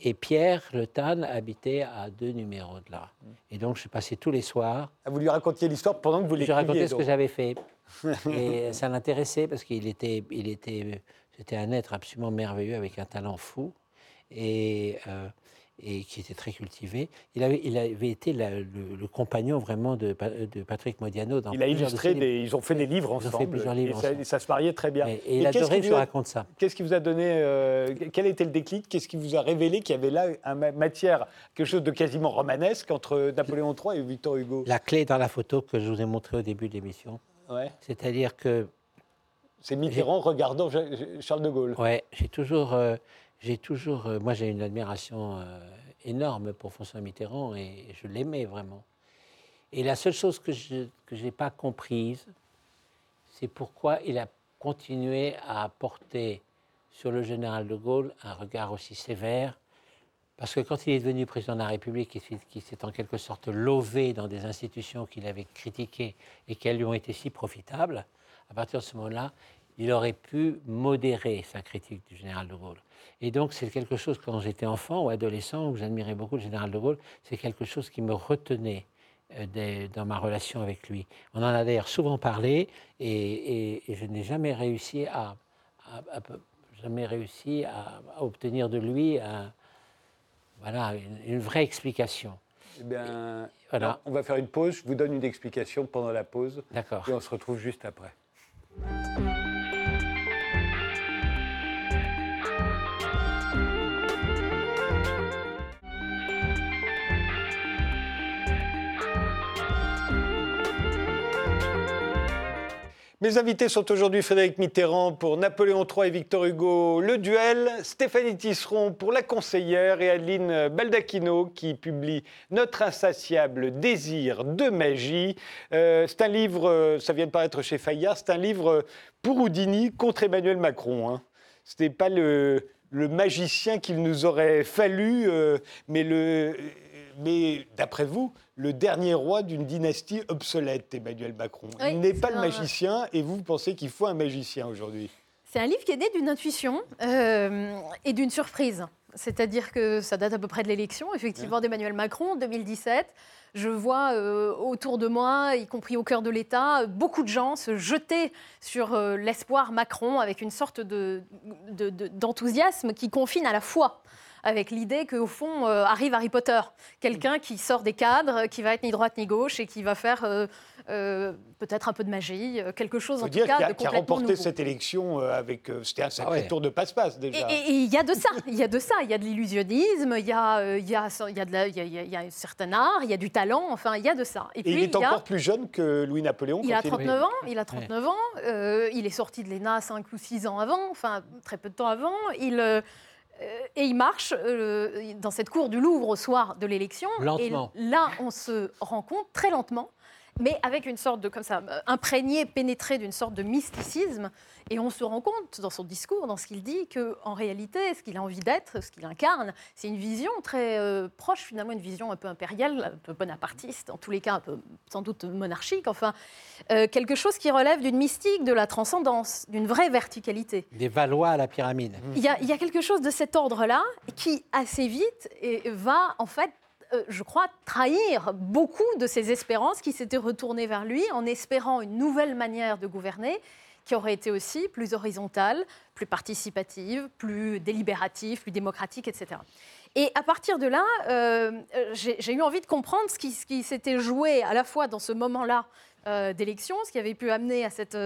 Et Pierre Le Tan habitait à deux numéros de là. Et donc, je passais tous les soirs Ah, Vous lui racontiez l'histoire pendant que vous je l'écriviez. racontais ce que j'avais fait. Et ça l'intéressait parce qu'il était, il était, c'était un être absolument merveilleux avec un talent fou et, euh, et qui était très cultivé. Il avait, il avait été la- le, le compagnon vraiment de, Pa- de Patrick Modiano dans Il a de illustré des. Ils ont fait des livres Ils ont fait ensemble. plusieurs livres et, ça, ensemble. et ça se mariait très bien. Et, et il adorait que a- raconte ça. Qu'est-ce qui vous a donné euh, Quel était le déclic? Qu'est-ce qui vous a révélé qu'il y avait là un ma- matière, quelque chose de quasiment romanesque entre Napoléon III et Victor Hugo? La clé dans la photo que je vous ai montrée au début de l'émission, Ouais. c'est-à-dire que C'est Mitterrand regardant Charles de Gaulle. Ouais, j'ai toujours, euh, j'ai toujours, euh, moi j'ai une admiration euh, énorme pour François Mitterrand et je l'aimais vraiment. Et la seule chose que je n'ai pas comprise, c'est pourquoi il a continué à porter sur le général de Gaulle un regard aussi sévère. Parce que quand il est devenu président de la République, qui s'est en quelque sorte lové dans des institutions qu'il avait critiquées et qui lui ont été si profitables, à partir de ce moment-là, il aurait pu modérer sa critique du général de Gaulle. Et donc, c'est quelque chose, quand j'étais enfant ou adolescent, où j'admirais beaucoup le général de Gaulle, c'est quelque chose qui me retenait euh, dans ma relation avec lui. On en a d'ailleurs souvent parlé et, je n'ai jamais réussi à, jamais réussi à, obtenir de lui voilà, une, vraie explication. Eh bien, voilà. on va faire une pause. Je vous donne une explication pendant la pause. D'accord. Et on se retrouve juste après. Mes invités sont aujourd'hui Frédéric Mitterrand pour Napoléon III et Victor Hugo, Le Duel, Stéphanie Tisseron pour La Conseillère et Adeline Baldacchino qui publie Notre insatiable désir de magie. Euh, c'est un livre, euh, ça vient de paraître chez Fayard, c'est un livre pour Houdini contre Emmanuel Macron. Hein. Ce n'est pas le, magicien qu'il nous aurait fallu, euh, mais d'après vous, le dernier roi d'une dynastie obsolète, Emmanuel Macron. il n'est pas le magicien et vous pensez qu'il faut un magicien aujourd'hui? C'est un livre qui est né d'une intuition euh, et d'une surprise. C'est-à-dire que ça date à peu près de l'élection, effectivement, d'Emmanuel Macron, 2017. Je vois euh, autour de moi, y compris au cœur de l'État, beaucoup de gens se jeter sur euh, l'espoir Macron avec une sorte d'enthousiasme de, qui confine à la foi avec l'idée qu'au fond euh, arrive Harry Potter, quelqu'un qui sort des cadres, qui va être ni droite ni gauche et qui va faire euh, euh, peut-être un peu de magie, quelque chose en tout cas a, qui a remporté cette élection avec c'était un sacré ah tour de passe-passe déjà. Et il y a de ça, il y a de ça, il y a de l'illusionnisme, il y a il y a il y a un certain art, il y a du talent, enfin il y a de ça. Et, puis, il est encore plus jeune que Louis Napoléon. Il a 39 ans, il a 39 ans, il est sorti de l'ENA 5 ou 6 ans avant, enfin très peu de temps avant, il euh, et il marche euh, dans cette cour du Louvre au soir de l'élection. Et là, on se rend compte très lentement mais avec une sorte de, comme ça, imprégné, pénétré d'une sorte de mysticisme. Et on se rend compte dans son discours, dans ce qu'il dit, qu'en réalité, ce qu'il a envie d'être, ce qu'il incarne, c'est une vision très euh, proche, finalement, une vision un peu impériale, un peu bonapartiste, en tous les cas un peu sans doute monarchique, enfin, euh, quelque chose qui relève d'une mystique, de la transcendance, d'une vraie verticalité. Des Valois à la pyramide. Il y a, il y a quelque chose de cet ordre-là qui, assez vite, va en fait euh, je crois, trahir beaucoup de ses espérances qui s'étaient retournées vers lui en espérant une nouvelle manière de gouverner qui aurait été aussi plus horizontale, plus participative, plus délibérative, plus démocratique, etc. Et à partir de là, euh, j'ai eu envie de comprendre ce qui, s'était joué à la fois dans ce moment-là euh, d'élection, ce qui avait pu amener à cette...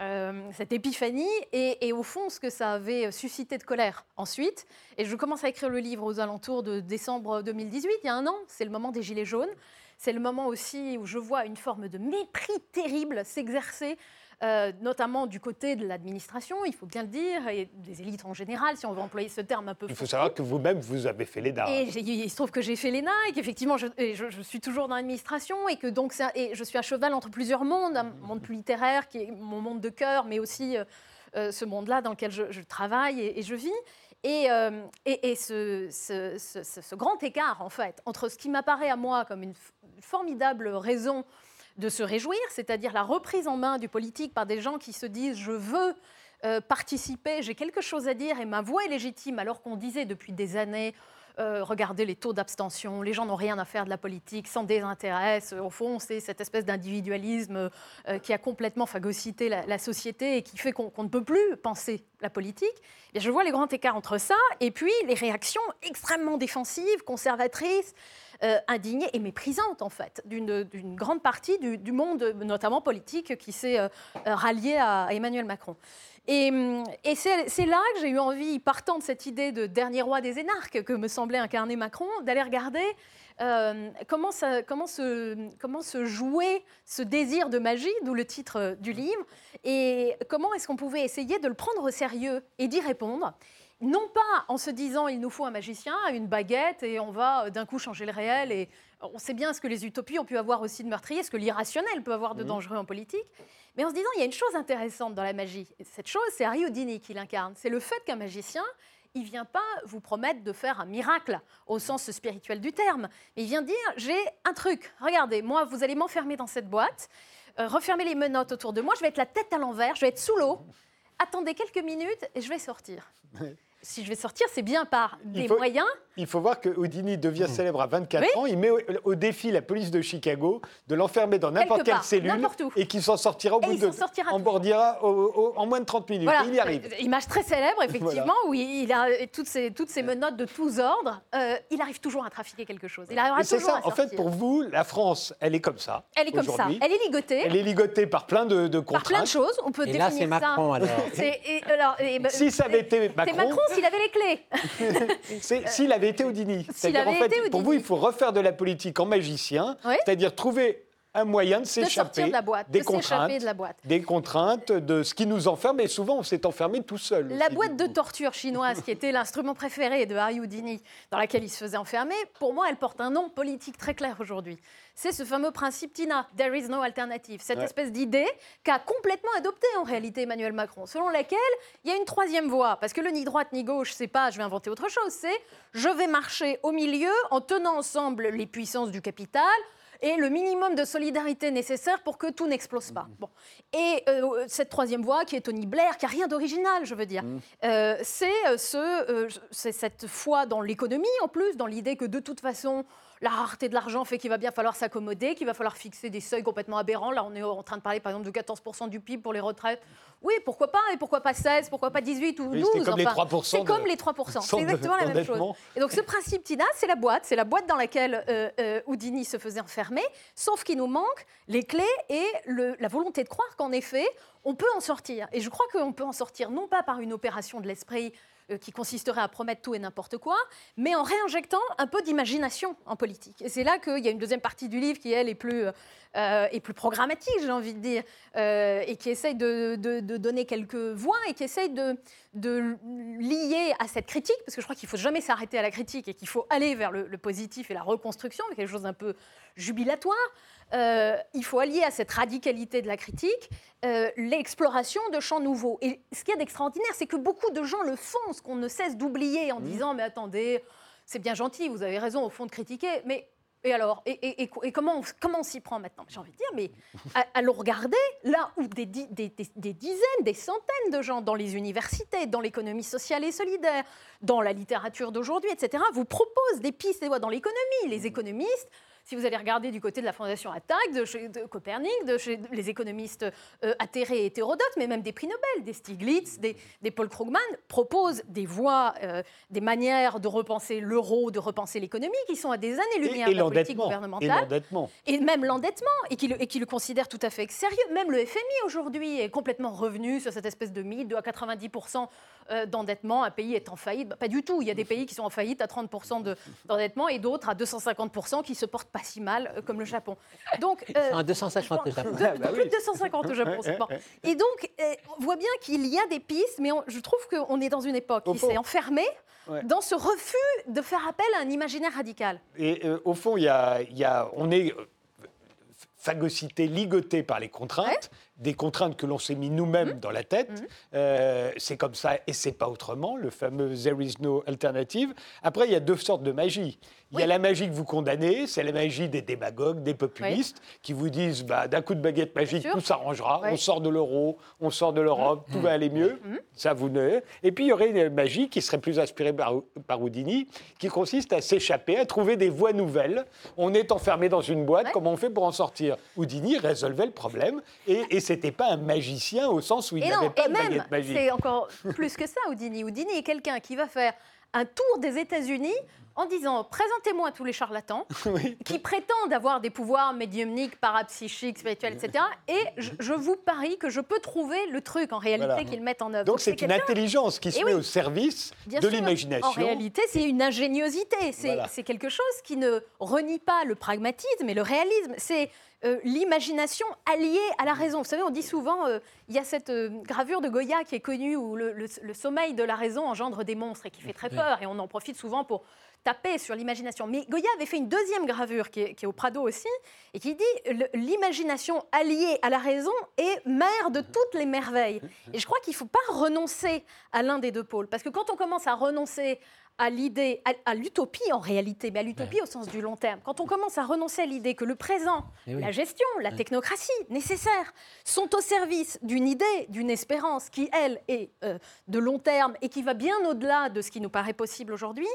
Euh, cette épiphanie et, au fond ce que ça avait suscité de colère ensuite. Et je commence à écrire le livre aux alentours de décembre 2018, il y a un an, c'est le moment des Gilets jaunes. C'est le moment aussi où je vois une forme de mépris terrible s'exercer euh, notamment du côté de l'administration, il faut bien le dire, et des élites en général, si on veut employer ce terme un peu. Il faut savoir que vous-même, vous avez fait l'ENA. Et il se trouve que j'ai fait l'ENA et qu'effectivement, je, je, suis toujours dans l'administration et que donc et je suis à cheval entre plusieurs mondes, un monde plus littéraire qui est mon monde de cœur, mais aussi euh, euh, ce monde-là dans lequel je, travaille et, je vis. Et, et, ce, ce, ce, grand écart, en fait, entre ce qui m'apparaît à moi comme une formidable raison de se réjouir, c'est-à-dire la reprise en main du politique par des gens qui se disent je veux euh, participer, j'ai quelque chose à dire et ma voix est légitime, alors qu'on disait depuis des années euh, regardez les taux d'abstention, les gens n'ont rien à faire de la politique, s'en désintéressent. Au fond, c'est cette espèce d'individualisme euh, qui a complètement phagocyté la, société et qui fait qu'on ne peut plus penser la politique. Et je vois les grands écarts entre ça et puis les réactions extrêmement défensives, conservatrices. Euh, indignée et méprisante, en fait, d'une grande partie du, monde, notamment politique, qui s'est euh, rallié à, Emmanuel Macron. Et, c'est là que j'ai eu envie, partant de cette idée de dernier roi des énarques que me semblait incarner Macron, d'aller regarder euh, comment, comment, se, comment se jouait ce désir de magie, d'où le titre du livre, et comment est-ce qu'on pouvait essayer de le prendre au sérieux et d'y répondre. Non pas en se disant il nous faut un magicien, une baguette et on va euh, d'un coup changer le réel. Et on sait bien ce que les utopies ont pu avoir aussi de meurtrier, ce que l'irrationnel peut avoir de dangereux en politique. Mais en se disant il y a une chose intéressante dans la magie. Et cette chose, c'est Harry Houdini qui l'incarne. C'est le fait qu'un magicien, il vient pas vous promettre de faire un miracle au sens spirituel du terme. Mais il vient dire j'ai un truc. Regardez, moi, vous allez m'enfermer dans cette boîte, euh, refermer les menottes autour de moi. Je vais être la tête à l'envers, je vais être sous l'eau. Attendez quelques minutes et je vais sortir. Si je vais sortir, c'est bien par des faut- moyens. Il faut voir que Houdini devient célèbre à 24 Oui. ans. Il met au, au défi la police de Chicago de l'enfermer dans n'importe quelle part, cellule n'importe où. et qu'il s'en sortira au Et bout il de. s'en sortira en bordira au- au- en moins de 30 minutes. Voilà, il y arrive. Euh, Image très célèbre, effectivement, où il a euh, toutes ces, toutes ces menottes de tous ordres. Euh, il arrive toujours à trafiquer quelque chose. Il arrivera toujours ça. à En fait, pour vous, la France, elle est comme ça. Elle est comme ça. Elle est ligotée Elle est ligotée par plein de, de par plein de contraintes. choses. On peut Et là, c'est définir ça. Macron, alors. C'est- et alors, et ben, Si ça avait été Macron s'il avait les clés. s'il avait été Houdini. C'est-à-dire, avait en fait, été pour vous, il faut refaire de la politique en magicien, Oui. c'est-à-dire trouver un moyen de s'échapper de de de la boîte. des contraintes, de ce qui nous enferme. Et souvent, on s'est enfermé tout seul. La aussi, boîte de torture chinoise, qui était l'instrument préféré de Harry Houdini, dans laquelle il se faisait enfermer, pour moi, elle porte un nom politique très clair aujourd'hui. C'est ce fameux principe TINA, There is no alternative, cette Ouais. espèce d'idée qu'a complètement adoptée en réalité Emmanuel Macron, selon laquelle il y a une troisième voie, parce que le ni droite ni gauche, c'est pas je vais inventer autre chose, c'est je vais marcher au milieu en tenant ensemble les puissances du capital et le minimum de solidarité nécessaire pour que tout n'explose pas. Bon. Et euh, cette troisième voie, qui est Tony Blair, qui a rien d'original, je veux dire, euh, c'est euh, ce, euh, c'est cette foi dans l'économie, en plus, dans l'idée que de toute façon, la rareté de l'argent fait qu'il va bien falloir s'accommoder, qu'il va falloir fixer des seuils complètement aberrants. Là, on est en train de parler, par exemple, de 14% du PIB pour les retraites. Oui, pourquoi pas Et pourquoi pas 16 Pourquoi pas 18 ou 12 Oui, c'est comme les 3% C'est de- comme les 3%. C'est exactement la même chose. Et donc ce principe TINA, c'est la boîte, c'est la boîte dans laquelle euh, euh, Houdini se faisait enfermer, sauf qu'il nous manque les clés et la volonté de croire qu'en effet, on peut en sortir. Et je crois qu'on peut en sortir non pas par une opération de l'esprit qui consisterait à promettre tout et n'importe quoi, mais en réinjectant un peu d'imagination en politique. Et c'est là qu'il y a une deuxième partie du livre qui, elle, est plus, euh, est plus programmatique, j'ai envie de dire, euh, et qui essaye de, de- de donner quelques voix et qui essaye de, de lier à cette critique, parce que je crois qu'il ne faut jamais s'arrêter à la critique et qu'il faut aller vers le, le positif et la reconstruction, quelque chose d'un peu jubilatoire. Euh, il faut allier à cette radicalité de la critique euh, l'exploration de champs nouveaux. Et ce qu'il y a d'extraordinaire, c'est que beaucoup de gens le font, ce qu'on ne cesse d'oublier en disant Mais attendez, c'est bien gentil, vous avez raison au fond de critiquer, mais. Et alors, et, et- et- et comment on, comment on s'y prend maintenant? J'ai envie de dire, mais a- allons regarder là où des, di- des- des- des dizaines, des centaines de gens dans les universités, dans l'économie sociale et solidaire, dans la littérature d'aujourd'hui, etc., vous proposent des pistes et voies dans l'économie. Les économistes, si vous allez regarder du côté de la Fondation Attac, de, chez, de Copernic, de chez les économistes euh, atterrés et hétérodotes, mais même des prix Nobel, des Stiglitz, des, des Paul Krugman, proposent des voies, euh, des manières de repenser l'euro, de repenser l'économie, qui sont à des années-lumière de la politique. Et gouvernementale et même l'endettement, et qui le, et qui le considère tout à fait sérieux. Même le FMI aujourd'hui est complètement revenu sur cette espèce de mythe de à 90% euh, d'endettement, un pays est en faillite. Bah, pas du tout, il y a des pays qui sont en faillite à 30% de- d'endettement et d'autres à 250% qui se portent pas si mal, euh, comme le Japon. Donc, euh, En 250 le Japon. de- Ah, bah plus oui. de 250 au Japon. bon. Et donc, euh, on voit bien qu'il y a des pistes, mais on- je trouve qu'on est dans une époque Au qui s'est enfermée Ouais. dans ce refus de faire appel à un imaginaire radical. Et euh, au fond, il y a, il y a- on est euh, phagocyté, ligoté par les contraintes, des contraintes que l'on s'est mis nous-mêmes Mmh. dans la tête. Euh, c'est comme ça et c'est pas autrement, le fameux There is no alternative. Après, il y a deux sortes de magie. Il y a la magie que vous condamnez, c'est la magie des démagogues, des populistes, qui vous disent bah, d'un coup de baguette magique, tout s'arrangera, Oui. on sort de l'euro, on sort de l'Europe, tout va aller mieux. Ça, vous ne. Et puis, il y aurait une magie qui serait plus inspirée par, par Houdini, qui consiste à s'échapper, à trouver des voies nouvelles. On est enfermé dans une boîte, comment on fait pour en sortir? Houdini résolvait le problème, et, et c'était pas un magicien au sens où il n'avait pas et de même, baguette magique. c'est encore plus que ça, Houdini. Houdini est quelqu'un qui va faire un tour des États-Unis en disant présentez-moi tous les charlatans Oui. qui prétendent avoir des pouvoirs médiumniques, parapsychiques, spirituels, etc. Et je, je vous parie que je peux trouver le truc en réalité Voilà. qu'ils mettent en œuvre. Donc c'est une intelligence qui se Eh met oui. au service Bien de l'imagination. En réalité, c'est une ingéniosité. C'est Voilà. c'est quelque chose qui ne renie pas le pragmatisme et le réalisme. C'est euh, l'imagination alliée à la raison. Vous savez, on dit souvent, euh, il y a cette euh, gravure de Goya qui est connue où le, le- le sommeil de la raison engendre des monstres et qui fait très peur. Et on en profite souvent pour taper sur l'imagination. Mais Goya avait fait une deuxième gravure qui est, qui est au Prado aussi et qui dit l'imagination alliée à la raison est mère de toutes les merveilles. Et je crois qu'il ne faut pas renoncer à l'un des deux pôles. Parce que quand on commence à renoncer à l'idée, à, à l'utopie en réalité, mais à l'utopie au sens du long terme, quand on commence à renoncer à l'idée que le présent, Eh oui. la gestion, la technocratie nécessaires sont au service d'une idée, d'une espérance qui, elle, est euh, de long terme et qui va bien au-delà de ce qui nous paraît possible aujourd'hui,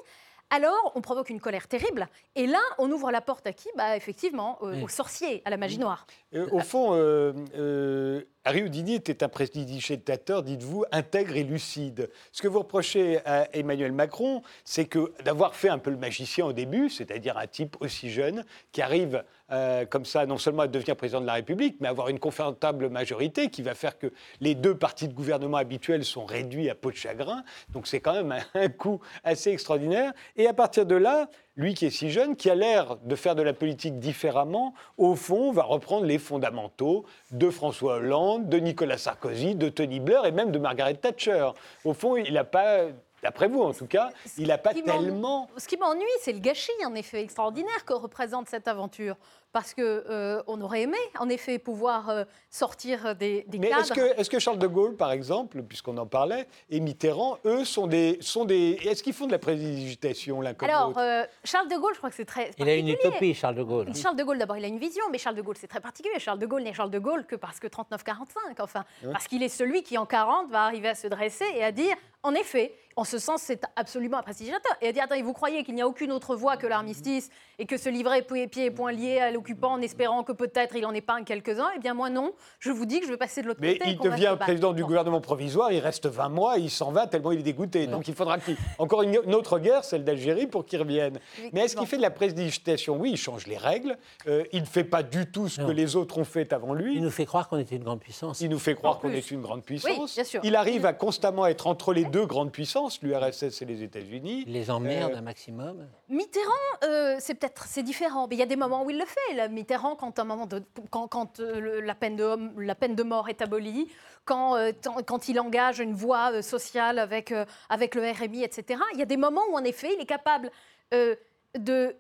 alors on provoque une colère terrible. Et là, on ouvre la porte à qui? Bah, Effectivement, euh, Oui. aux sorciers, à la magie noire. Euh, au fond, euh, euh, Harry Houdini était un prestidigitateur, dites-vous, intègre et lucide. Ce que vous reprochez à Emmanuel Macron, c'est que d'avoir fait un peu le magicien au début, c'est-à-dire un type aussi jeune qui arrive euh, comme ça non seulement à devenir président de la République, mais à avoir une confortable majorité qui va faire que les deux partis de gouvernement habituels sont réduits à peau de chagrin. Donc c'est quand même un, un coup assez extraordinaire. Et à partir de là, lui qui est si jeune, qui a l'air de faire de la politique différemment, au fond, va reprendre les fondamentaux de François Hollande, de Nicolas Sarkozy, de Tony Blair et même de Margaret Thatcher. Au fond, il n'a pas, d'après vous en tout cas, il n'a pas tellement... Ce qui m'ennuie, c'est le gâchis, en effet, extraordinaire que représente cette aventure. Parce qu'on on aurait aimé, en effet, pouvoir euh, sortir des, des Mais cadres. est-ce que, est-ce que Charles de Gaulle, par exemple, puisqu'on en parlait, et Mitterrand, eux, sont des... Sont des est-ce qu'ils font de la prédigitation l'un comme Alors, euh, Charles de Gaulle, je crois que c'est très Il a une utopie, Charles de Gaulle. Charles de Gaulle, d'abord, il a une vision, mais Charles de Gaulle, c'est très particulier. Charles de Gaulle n'est Charles de Gaulle que parce que 39-45, enfin, parce qu'il est celui qui, en 40, va arriver à se dresser et à dire, en effet, en ce sens, c'est absolument un prestidigitateur. Et à dire, attendez, vous croyez qu'il n'y a aucune autre voie que l'armistice et que se livrer pieds pieds et poings liés à en espérant que peut-être il en épargne quelques-uns Eh bien, moi, non. Je vous dis que je vais passer de l'autre Mais côté. et il devient président du gouvernement provisoire, il reste 20 mois, il s'en va tellement il est dégoûté. Donc il faudra qu'il encore une, une autre guerre, celle d'Algérie, pour qu'il revienne. Mais est-ce qu'il fait de la prestidigitation Oui, il change les règles. Euh, il ne fait pas du tout ce Non. que les autres ont fait avant lui. Il nous fait croire qu'on était une grande puissance. Il nous fait croire qu'on est une grande puissance. bien sûr. Il arrive à constamment être entre les deux grandes puissances, l'URSS et les États-Unis. Il les emmerde Euh, un maximum. Mitterrand, euh, c'est peut-être c'est différent, mais il y a des moments où il le fait. Mitterrand, quand, un moment de- quand, quand, euh, la, peine de, la peine de mort est abolie, quand, euh, quand il engage une voie euh, sociale avec, avec le RMI, etc. Il y a des moments où, en effet, il est capable de,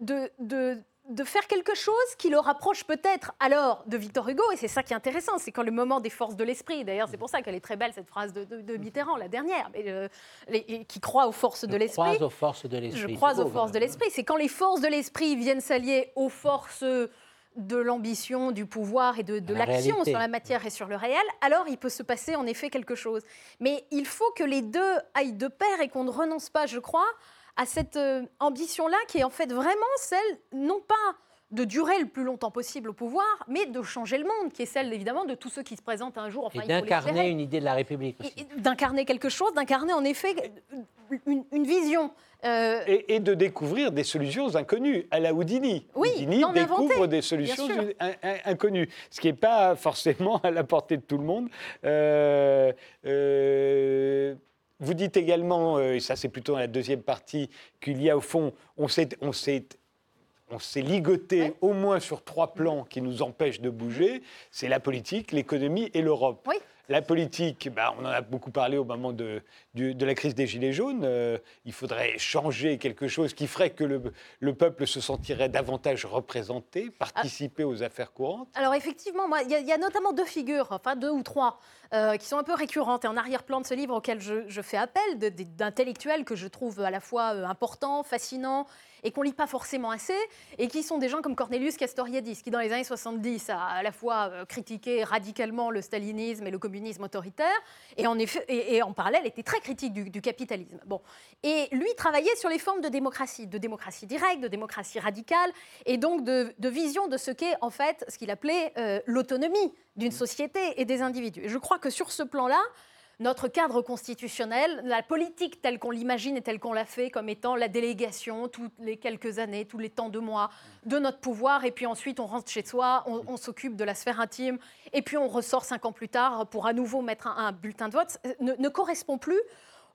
de, de, de faire quelque chose qui le rapproche peut-être alors de Victor Hugo. Et c'est ça qui est intéressant, c'est quand le moment des forces de l'esprit. D'ailleurs, c'est pour ça qu'elle est très belle, cette phrase de, Mitterrand, la dernière, mais, les- qui croit aux forces de Je l'esprit. croise aux forces de l'esprit. Je croise C'est aux forces de l'esprit. C'est quand les forces de l'esprit viennent s'allier aux forces de l'ambition, du pouvoir et de, de La l'action sur la matière et sur le réel, alors il peut se passer en effet quelque chose. Mais il faut que les deux aillent de pair et qu'on ne renonce pas, je crois, à cette euh, ambition-là qui est en fait vraiment celle, non pas de durer le plus longtemps possible au pouvoir, mais de changer le monde, qui est celle évidemment de tous ceux qui se présentent un jour. Enfin, Et d'incarner une idée de la République d'incarner quelque chose, d'incarner en effet une, une vision. Euh, Et, et de découvrir des solutions inconnues à la Houdini. Oui, Houdini découvre inventer, des solutions in- in- inconnues, ce qui n'est pas forcément à la portée de tout le monde. Euh, euh, vous dites également, et ça c'est plutôt dans la deuxième partie, qu'il y a au fond, on s'est, on s'est, ligoté au moins sur trois plans qui nous empêchent de bouger. C'est la politique, l'économie et l'Europe. Oui. La politique, bah, on en a beaucoup parlé au moment de, la crise des Gilets jaunes. Euh, il faudrait changer quelque chose qui ferait que le, le peuple se sentirait davantage représenté, participer aux affaires courantes. Alors effectivement, il y, a- il y a notamment deux figures, enfin deux ou trois, euh, qui sont un peu récurrentes et en arrière-plan de ce livre auquel je, je fais appel, d'intellectuels que je trouve à la fois euh, importants, fascinants et qu'on lit pas forcément assez, et qui sont des gens comme Cornelius Castoriadis, qui dans les années 70 a à la fois euh, critiqué radicalement le stalinisme et le communisme autoritaire, et en, effet, et, en parallèle était très critique du, capitalisme. Bon. Et lui travaillait sur les formes de démocratie, de démocratie directe, de démocratie radicale, et donc de, de vision de ce qu'est en fait ce qu'il appelait euh, l'autonomie d'une société et des individus. Et je crois que sur ce plan-là, notre cadre constitutionnel, la politique telle qu'on l'imagine et telle qu'on l'a fait comme étant la délégation toutes les quelques années, tous les temps de mois de notre pouvoir, et puis ensuite on rentre chez soi, on, s'occupe de la sphère intime, et puis on ressort cinq ans plus tard pour à nouveau mettre un, bulletin de vote, ne, correspond plus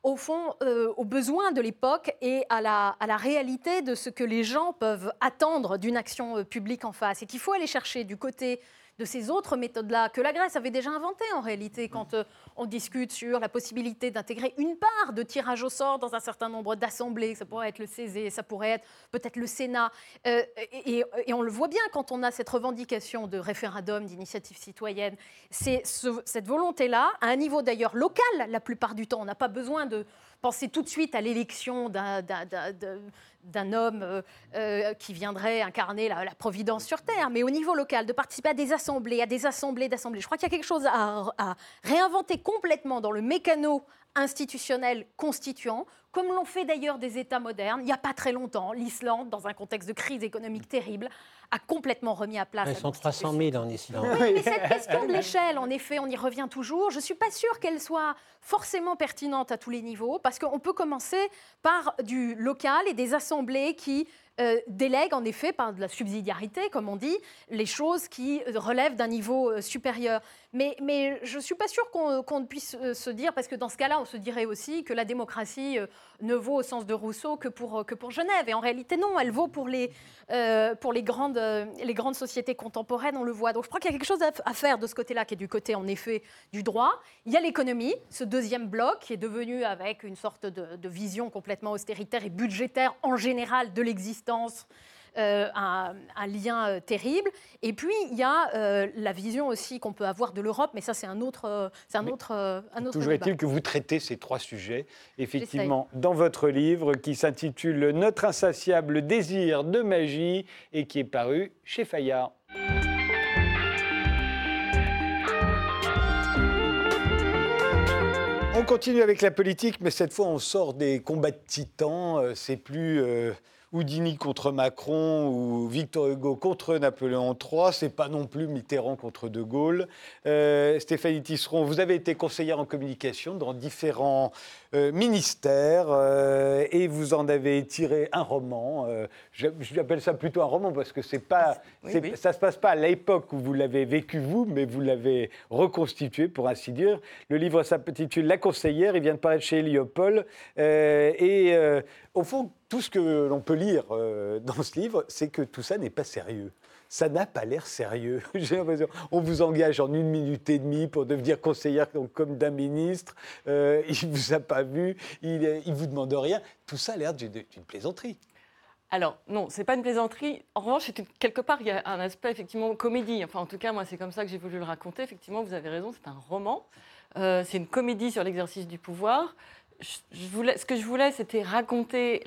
au fond euh, aux besoins de l'époque et à la, à la, réalité de ce que les gens peuvent attendre d'une action euh, publique en face, et qu'il faut aller chercher du côté de ces autres méthodes-là que la Grèce avait déjà inventées en réalité quand euh, on discute sur la possibilité d'intégrer une part de tirage au sort dans un certain nombre d'assemblées. Ça pourrait être le CESE, ça pourrait être peut-être le Sénat. Euh, et, on le voit bien quand on a cette revendication de référendum, d'initiative citoyenne. C'est cette volonté-là, à un niveau d'ailleurs local la plupart du temps. On n'a pas besoin de penser tout de suite à l'élection d'un homme euh, euh, qui viendrait incarner la, providence sur Terre, mais au niveau local, de participer à des assemblées, à des assemblées d'assemblées. Je crois qu'il y a quelque chose à, réinventer complètement dans le mécano institutionnel constituant, comme l'ont fait d'ailleurs des États modernes. Il n'y a pas très longtemps, l'Islande, dans un contexte de crise économique terrible, a complètement remis à place. Ils sont 300 000 en Islande. Oui, mais cette question de l'échelle, en effet, on y revient toujours. Je ne suis pas sûre qu'elle soit forcément pertinente à tous les niveaux, parce qu'on peut commencer par du local et des assemblées qui euh, délèguent en effet par de la subsidiarité, comme on dit, les choses qui relèvent d'un niveau euh, supérieur. Mais, je ne suis pas sûre qu'on puisse euh, se dire, parce que dans ce cas-là, on se dirait aussi que la démocratie ne vaut au sens de Rousseau que pour, que pour Genève. Et en réalité, non, elle vaut pour les, pour les, grandes, les grandes sociétés contemporaines, on le voit. Donc je crois qu'il y a quelque chose à, faire de ce côté-là, qui est du côté, en effet, du droit. Il y a l'économie, ce deuxième bloc, qui est devenu, avec une sorte de, de vision complètement austéritaire et budgétaire en général de l'existence, euh, un, lien euh, terrible. Et puis, il y a euh, la vision aussi qu'on peut avoir de l'Europe, mais ça, c'est un autre, c'est un autre, un autre Toujours est-il que vous traitez ces trois sujets, effectivement, dans votre livre qui s'intitule Notre insatiable désir de magie et qui est paru chez Fayard. On continue avec la politique, mais cette fois on sort des combats de titans. C'est plus Houdini contre Macron ou Victor Hugo contre Napoléon III, c'est pas non plus Mitterrand contre De Gaulle. Euh, Stéphanie Tisseron, vous avez été conseillère en communication dans différents euh, ministères euh, et vous en avez tiré un roman. J'appelle ça plutôt un roman parce que c'est pas, ça se passe pas à l'époque où vous l'avez vécu vous, mais vous l'avez reconstitué pour ainsi dire. Le livre s'intitule La conseillère, il vient de paraître chez Eliopol et au fond tout ce que l'on peut lire euh, dans ce livre, c'est que tout ça n'est pas sérieux. Ça n'a pas l'air sérieux. J'ai l'impression. On vous engage en une minute et demie pour devenir conseillère comme d'un ministre. Euh, il ne vous a pas vu. Il ne vous demande rien. Tout ça a l'air d'une plaisanterie. Alors, non, c'est pas une plaisanterie. En revanche, quelque part, il y a un aspect effectivement comédie. Enfin, en tout cas, moi, c'est comme ça que j'ai voulu le raconter. Effectivement, vous avez raison, c'est un roman. Euh, c'est une comédie sur l'exercice du pouvoir ce que je voulais, c'était raconter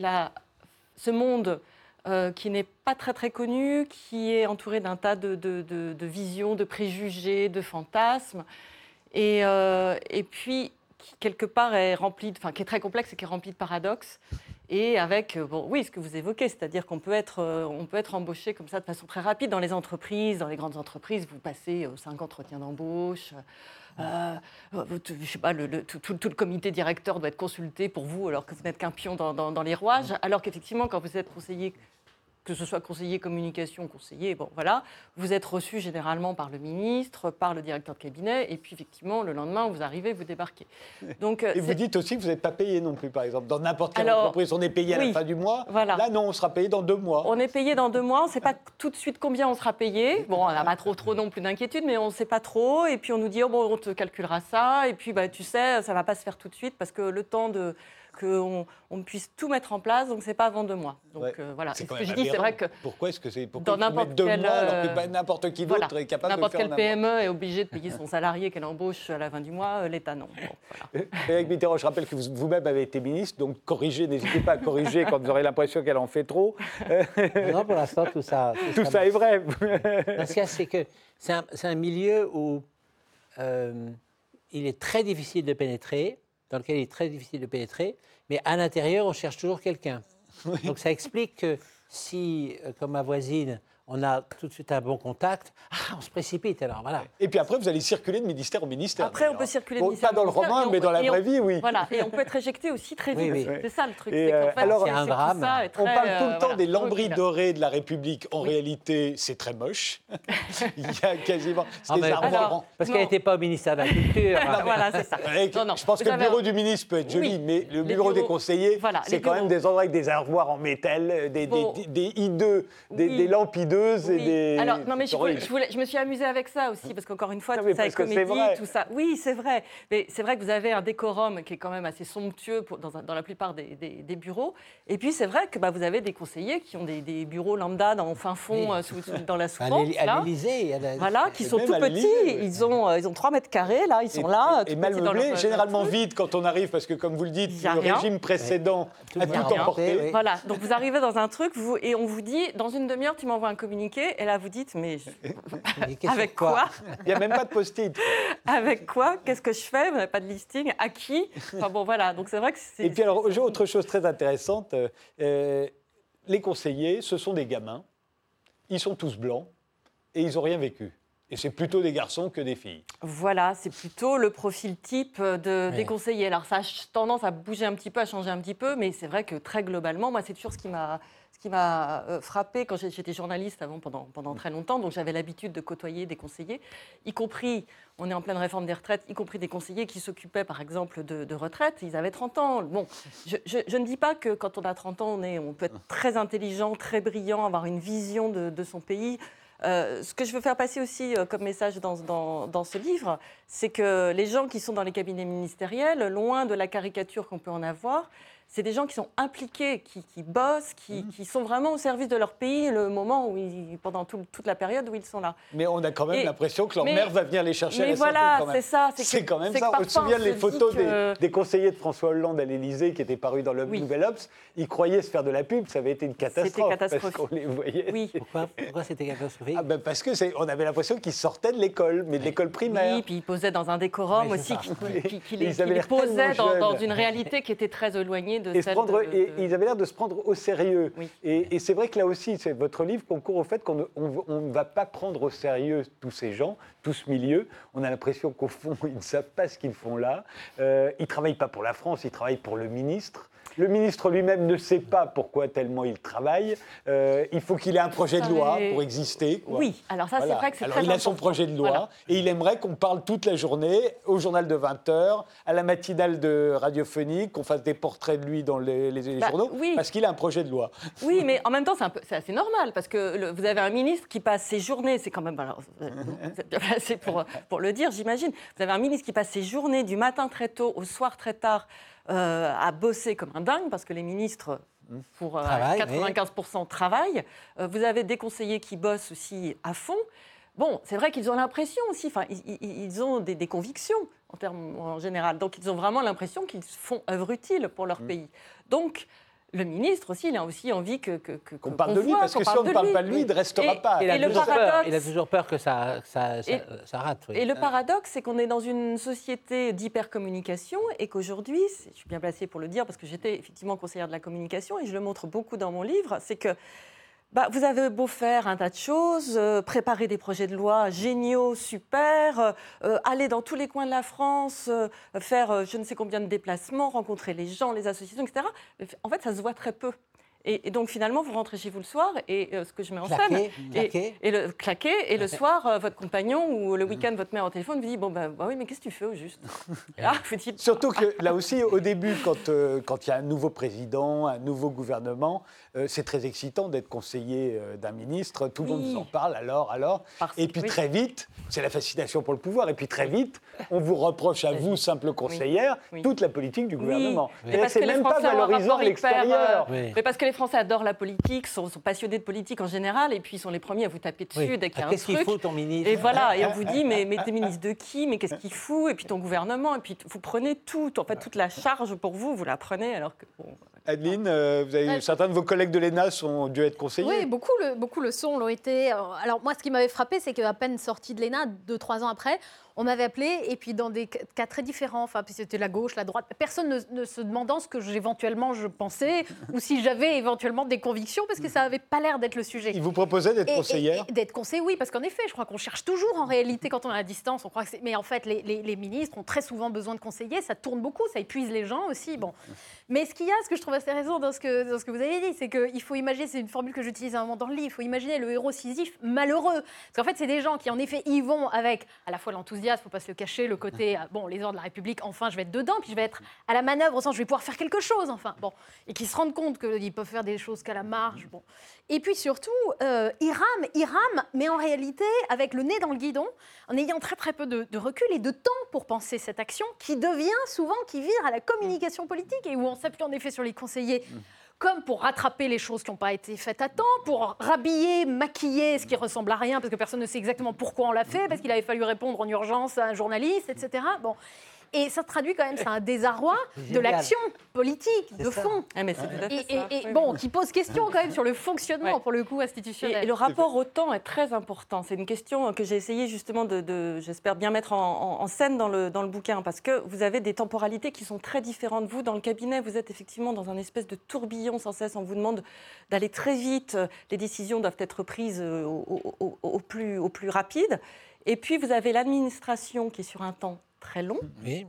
ce monde euh, qui n'est pas très très connu, qui est entouré d'un tas de, visions, de préjugés, de fantasmes, et, euh, puis qui quelque part est rempli, enfin qui est très complexe et qui est rempli de paradoxes, et avec, euh, bon, oui, ce que vous évoquez, c'est-à-dire qu'on peut être, on peut être embauché comme ça de façon très rapide dans les entreprises, dans les grandes entreprises, vous passez cinq entretiens d'embauche. Euh, je sais pas, le, tout, le comité directeur doit être consulté pour vous alors que vous n'êtes qu'un pion dans, dans les rouages, alors qu'effectivement, quand vous êtes conseiller que ce soit conseiller communication, conseiller, bon voilà, vous êtes reçu généralement par le ministre, par le directeur de cabinet, et puis effectivement, le lendemain, vous arrivez, vous débarquez. Donc, et vous dites aussi que vous n'êtes pas payé non plus, par exemple. Dans n'importe quelle entreprise, on est payé à la fin du mois. Voilà. Là, non, on sera payé dans deux mois. On est payé dans deux mois, on ne sait pas tout de suite combien on sera payé. Bon, on n'a pas trop, trop non plus d'inquiétude, mais on ne sait pas trop. Et puis on nous dit, oh, bon, on te calculera ça, et puis bah, tu sais, ça ne va pas se faire tout de suite, parce que le temps de qu'on on puisse tout mettre en place. Donc, c'est pas avant deux mois. Donc, euh, voilà. ce que je dis, c'est vrai que. Pourquoi est-ce que c'est dans n'importe deux mois alors que n'importe qui d'autre est capable de le faire N'importe quelle PME est obligée de payer son salarié qu'elle embauche à la fin du mois. Euh, L'État, non. Bon, voilà. Mitterrand, je rappelle que vous-même avez été ministre, donc corrigez, n'hésitez pas à corriger quand vous aurez l'impression qu'elle en fait trop. non, pour l'instant, tout ça. Tout, ça, est vrai. Parce que c'est que c'est un, un, milieu où euh, il est très difficile de pénétrer dans lequel il est très difficile de pénétrer, mais à l'intérieur, on cherche toujours quelqu'un. Donc ça explique que si, euh, comme ma voisine, on a tout de suite un bon contact. Ah, on se précipite alors, voilà. Et puis après, vous allez circuler de ministère au ministère. Après, on peut circuler de bon, ministère. Pas dans le roman, mais dans la vraie vie, oui. Voilà, et on peut être éjecté aussi très vite. C'est ça le truc. Euh, alors, un drame. On parle euh, tout le temps des lambris dorés de la République. En réalité, c'est très moche. Il y a quasiment. C'est ah, des alors, Parce qu'elle n'était pas au ministère de la Culture. voilà, c'est ça. Non, non, je pense que le bureau du ministre peut être joli, mais le bureau des conseillers, c'est quand même des endroits avec des armoires en métal, euh, des I2, des lampes I2 et des. Alors, non, mais je, me suis amusée avec ça aussi, parce qu'encore une fois, tout ça est comédie, tout ça. Oui, c'est vrai. Mais c'est vrai que vous avez un décorum qui est quand même assez somptueux dans, la plupart des, bureaux. Et puis, c'est vrai que bah, vous avez des conseillers qui ont des, bureaux lambda dans fin fond, euh, dans la soupe. À l'Élysée. Voilà, qui sont tout petits. Ils ont, euh, ils ont 3 mètres carrés, là, ils sont là. Et, et mal meublés, généralement vide quand on arrive, parce que, comme vous le dites, le régime précédent a tout emporté. Voilà, donc vous arrivez dans un truc, et on vous dit, dans une demi-heure, tu m'envoies un communiqué et là vous dites, mais je- Mais avec quoi Il n'y a même pas de post-it. Avec quoi Qu'est-ce que je fais Vous n'avez pas de listing À qui Enfin bon, voilà. Donc c'est vrai que c'est. Et puis alors, j'ai autre chose très intéressante, euh, euh, les conseillers, ce sont des gamins, ils sont tous blancs et ils n'ont rien vécu. Et c'est plutôt des garçons que des filles. Voilà, c'est plutôt le profil type de, Oui. des conseillers. Alors ça a tendance à bouger un petit peu, à changer un petit peu, mais c'est vrai que très globalement, moi c'est toujours ce qui m'a qui m'a euh, frappé quand j'étais journaliste avant pendant, très longtemps, donc j'avais l'habitude de côtoyer des conseillers, y compris, on est en pleine réforme des retraites, y compris des conseillers qui s'occupaient par exemple de, de retraite, ils avaient 30 ans. Bon, je, ne dis pas que quand on a 30 ans, on, est, on peut être très intelligent, très brillant, avoir une vision de, son pays. Euh, ce que je veux faire passer aussi euh, comme message dans ce livre, c'est que les gens qui sont dans les cabinets ministériels, loin de la caricature qu'on peut en avoir, c'est des gens qui sont impliqués, qui, qui bossent, qui, qui sont vraiment au service de leur pays le moment où ils, pendant tout- toute la période où ils sont là. Mais on a quand même l'impression que leur mais- mère va venir les chercher à Mais la santé, voilà, c'est ça. C'est quand même ça. On se souvient les photos des, conseillers de François Hollande à l'Élysée qui étaient parus dans le Oui. Nouvel Obs. Ils croyaient se faire de la pub, ça avait été une catastrophe. catastrophique. Parce qu'on les voyait. Oui. Pourquoi, pourquoi c'était catastrophique Ah ben parce que c'est- on avait l'impression qu'ils sortaient de l'école, mais de l'école primaire. Oui, puis ils posaient dans un décorum aussi qui, qui- qui- qui Et les, ils qui posait dans, une réalité qui était très éloignée de et, se prendre, de- et, de- et ils avaient l'air de se prendre au sérieux. Oui. Et, et c'est vrai que là aussi, c'est votre livre concourt au fait qu'on ne on- on ne va pas prendre au sérieux tous ces gens, tout ce milieu. On a l'impression qu'au fond, ils ne savent pas ce qu'ils font là. Euh, ils ne travaillent pas pour la France, ils travaillent pour le ministre. Le ministre lui-même ne sait pas pourquoi tellement il travaille. Euh, il faut qu'il ait un projet de loi pour exister. quoi. Oui, alors ça, Voilà. c'est vrai que c'est Alors très il a son projet de loi Voilà. et il aimerait qu'on parle toute la journée au journal de 20h, à la matinale de radiophonique, qu'on fasse des portraits de lui dans les, les- les Bah, journaux, oui. parce qu'il a un projet de loi. Oui, mais en même temps, c'est c'est assez normal parce que le- vous avez un ministre qui passe ses journées, c'est quand même, alors, placé pour, pour le dire, j'imagine. Vous avez un ministre qui passe ses journées du matin très tôt au soir très tard euh, à bosser comme un dingue parce que les ministres. Pour euh, Travaillent, 95% travaillent. Euh, vous avez des conseillers qui bossent aussi à fond. Bon, c'est vrai qu'ils ont l'impression aussi, enfin, ils, ont des, des convictions en termes en général. Donc, ils ont vraiment l'impression qu'ils font œuvre utile pour leur pays. Donc, le ministre aussi, il a aussi envie que Qu'on parle de lui, voit, parce que si on ne parle pas de lui, il ne restera Et- pas. il a, Et le peur, il a toujours peur que ça, ça, ça, Et- ça rate. oui. Et le paradoxe, c'est qu'on est dans une société d'hypercommunication et qu'aujourd'hui, je suis bien placée pour le dire parce que j'étais effectivement conseillère de la communication et je le montre beaucoup dans mon livre, c'est que bah, vous avez beau faire un tas de choses, euh, préparer des projets de loi géniaux, super, euh, euh, aller dans tous les coins de la France, faire je ne sais combien de déplacements, rencontrer les gens, les associations, etc. En fait, ça se voit très peu. Et, et donc finalement, vous rentrez chez vous le soir et euh, ce que je mets en scène, Claquer, et, claquer. et le claquer, et le soir, euh, votre compagnon ou le week-end, votre mère au téléphone vous dit Bon, ben bah oui, mais qu'est-ce que tu fais au juste? Et là, vous dites Surtout que là aussi, au début, quand euh, quand il y a un nouveau président, un nouveau gouvernement, euh, c'est très excitant d'être conseiller euh, d'un ministre. Tout le monde vous en parle, alors, alors. Parce- Et puis oui. très vite, c'est la fascination pour le pouvoir. Et puis très vite, on vous reproche à vous, simple conseillère, Oui. toute la politique du gouvernement. Mais Et c'est même pas valorisant à l'extérieur. euh, Oui. Mais parce que les Français adorent la politique, sont, sont passionnés de politique en général, et puis ils sont les premiers à vous taper dessus Oui. dès qu'il y a Ah, un Qu'est-ce qu'il truc. faut ton ministre Et voilà, et on vous dit, mais, mais t'es ministre de qui Mais qu'est-ce qu'il fout Et puis ton gouvernement, et puis vous prenez tout, en fait, toute la charge pour vous, vous la prenez, alors que, bon, Adeline, euh, vous avez, Ouais. certains de vos collègues de l'ENA ont dû être conseillers. Oui, beaucoup le, beaucoup le sont, l'ont été. Alors moi, ce qui m'avait frappé, c'est qu'à peine sortie de l'ENA, deux, trois ans après, on m'avait appelé, et puis dans des cas très différents, enfin, puis c'était la gauche, la droite, personne ne, ne se demandant ce que éventuellement je pensais, ou si j'avais éventuellement des convictions, parce que ça n'avait pas l'air d'être le sujet. Ils vous proposaient d'être conseillère D'être conseiller, oui, parce qu'en effet, je crois qu'on cherche toujours en réalité quand on est à distance. On croit que mais en fait, les, les- les ministres ont très souvent besoin de conseillers. Ça tourne beaucoup, ça épuise les gens aussi. Bon, mais ce qu'il y a, ce que je trouve intéressant dans ce que, dans ce que vous avez dit, c'est qu'il faut imaginer, c'est une formule que j'utilise à un moment dans le livre, il faut imaginer le héros Sisyphe malheureux. Parce qu'en fait, c'est des gens qui, en effet, y vont avec à la fois l'enthousiasme, faut pas se le cacher, le côté, ah, bon, les ordres de la République, enfin, je vais être dedans, puis je vais être à la manœuvre, au sens, je vais pouvoir faire quelque chose, enfin, bon, et qui se rendent compte qu'ils peuvent faire des choses qu'à la marge, bon. Et puis surtout, euh, ils rament, ils rament, mais en réalité, avec le nez dans le guidon, en ayant très très peu de, de recul et de temps pour penser cette action, qui devient souvent, qui vire à la communication politique, et où on s'appuie en effet sur les comme pour rattraper les choses qui n'ont pas été faites à temps, pour rhabiller, maquiller ce qui ressemble à rien, parce que personne ne sait exactement pourquoi on l'a fait, parce qu'il avait fallu répondre en urgence à un journaliste, etc. Bon. Et ça traduit quand même, c'est un désarroi de l'action politique, de ça. fond. Ah, mais c'est tout à fait Et, ça. et- et Oui, bon, qui pose question quand même sur le fonctionnement, Ouais. pour le coup, institutionnel. et le rapport au temps est très important. C'est une question que j'ai essayé justement de, de- j'espère bien mettre en, en- en scène dans le, dans le bouquin, parce que vous avez des temporalités qui sont très différentes. Vous, dans le cabinet, vous êtes effectivement dans un espèce de tourbillon sans cesse. On vous demande d'aller très vite. Les décisions doivent être prises euh, au, au- au- au plus, au plus rapide. Et puis, vous avez l'administration qui est sur un temps très long. Oui.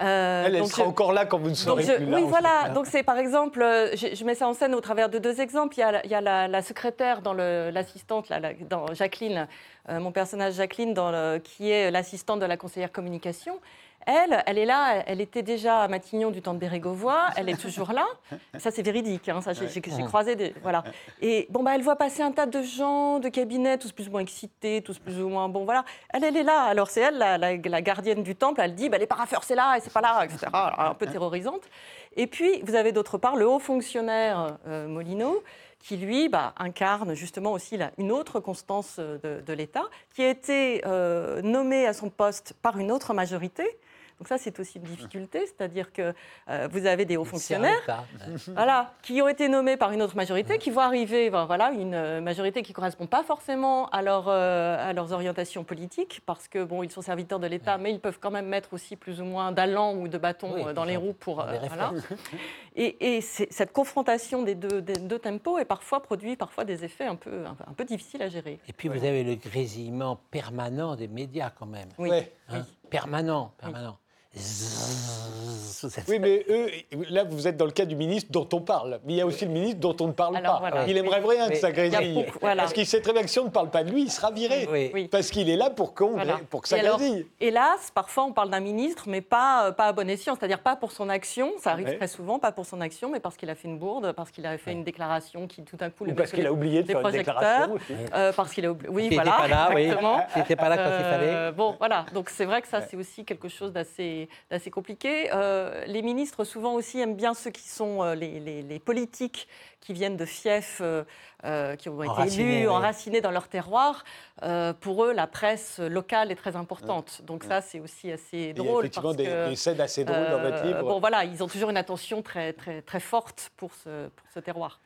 Euh, Elle, elle donc sera je- encore là quand vous ne donc serez je- plus là. oui, voilà. fait. Donc c'est par exemple, euh, je, je mets ça en scène au travers de deux exemples. Il y a, la- il y a la, la secrétaire dans l'assistante, dans Jacqueline, euh, mon personnage Jacqueline, dans le- qui est l'assistante de la conseillère communication. Elle, elle est là, elle, était déjà à Matignon du temps de Bérégovoy, elle est toujours là. Ça, c'est véridique, hein, ça, j'ai croisé des. Voilà. Et bon, bah, elle voit passer un tas de gens, de cabinets, tous plus ou moins excités, tous plus ou moins. Bon, voilà. Elle, elle est là. Alors, c'est elle, la, gardienne du temple. Elle dit bah, les parapheurs, c'est là, et c'est pas là, etc. Un peu terrorisante. Et puis, vous avez d'autre part le haut fonctionnaire euh, Molino, qui lui bah, incarne justement aussi une autre constance euh, de, de l'État, qui a été euh, nommé à son poste par une autre majorité. Donc ça, c'est aussi une difficulté, c'est-à-dire que euh, vous avez des hauts fonctionnaires L'État. voilà, qui ont été nommés par une autre majorité, qui vont arriver, ben, voilà, une euh, majorité qui ne correspond pas forcément à, leur, euh, à leurs orientations politiques, parce que bon, ils sont serviteurs de l'État, mais ils peuvent quand même mettre aussi plus ou moins d'allants ou de Oui, euh, dans les roues pour. euh, voilà. Et, cette confrontation des deux, des deux tempos est parfois produit parfois des effets un peu, un, peu- un peu difficiles à gérer. Et puis vous avez le grésillement permanent des médias quand même. Oui. Ouais. hein? Permanent, permanent. Oui, mais eux, là, vous êtes dans le cas du ministre dont on parle. Mais il y a aussi le ministre dont on ne parle Alors, pas. voilà. Il aimerait rien que ça il grésille. beaucoup- voilà. Parce qu'il sait très bien que si on ne parle pas de lui, il sera viré. Oui. Oui. Parce qu'il est là pour, qu'on- Voilà. pour que ça alors, grésille. Hélas, parfois on parle d'un ministre, mais pas, euh, pas à bon escient, c'est-à-dire pas pour son action, ça arrive Ouais. très souvent, pas pour son action, mais parce qu'il a fait une bourde, parce qu'il a fait une déclaration qui tout d'un coup... Ou parce qu'il a oublié de les faire une projecteurs, déclaration. aussi. euh, parce qu'il a oublié... Oui, était voilà, pas là, oui. exactement. Qui n'était pas là quand il fallait. Euh, bon, voilà. Donc c'est vrai que ça, c'est aussi quelque chose d'assez d'assez compliqué. Euh, les ministres, souvent aussi, aiment bien ceux qui sont euh, les, les- les politiques qui viennent de fiefs, euh, qui ont été élus, enracinés dans leur terroir. Pour eux, la presse locale est très importante. Donc ça, c'est aussi assez Il y a drôle. effectivement parce des, que, des scènes assez drôles dans votre livre. Bon, voilà, ils ont toujours une attention très, très, très forte pour ce, pour ce terroir.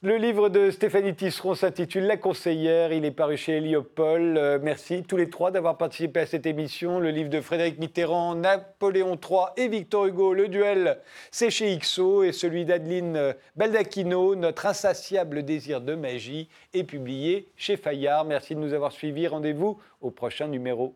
Le livre de Stéphanie Tisseron s'intitule La conseillère. Il est paru chez Heliopol. Euh, merci tous les trois d'avoir participé à cette émission. Le livre de Frédéric Mitterrand, Napoléon III et Victor Hugo, Le duel, c'est chez XO. Et celui d'Adeline euh, Baldacchino, Notre insatiable désir de magie, est publié chez Fayard. Merci de nous avoir suivis. Rendez-vous au prochain numéro.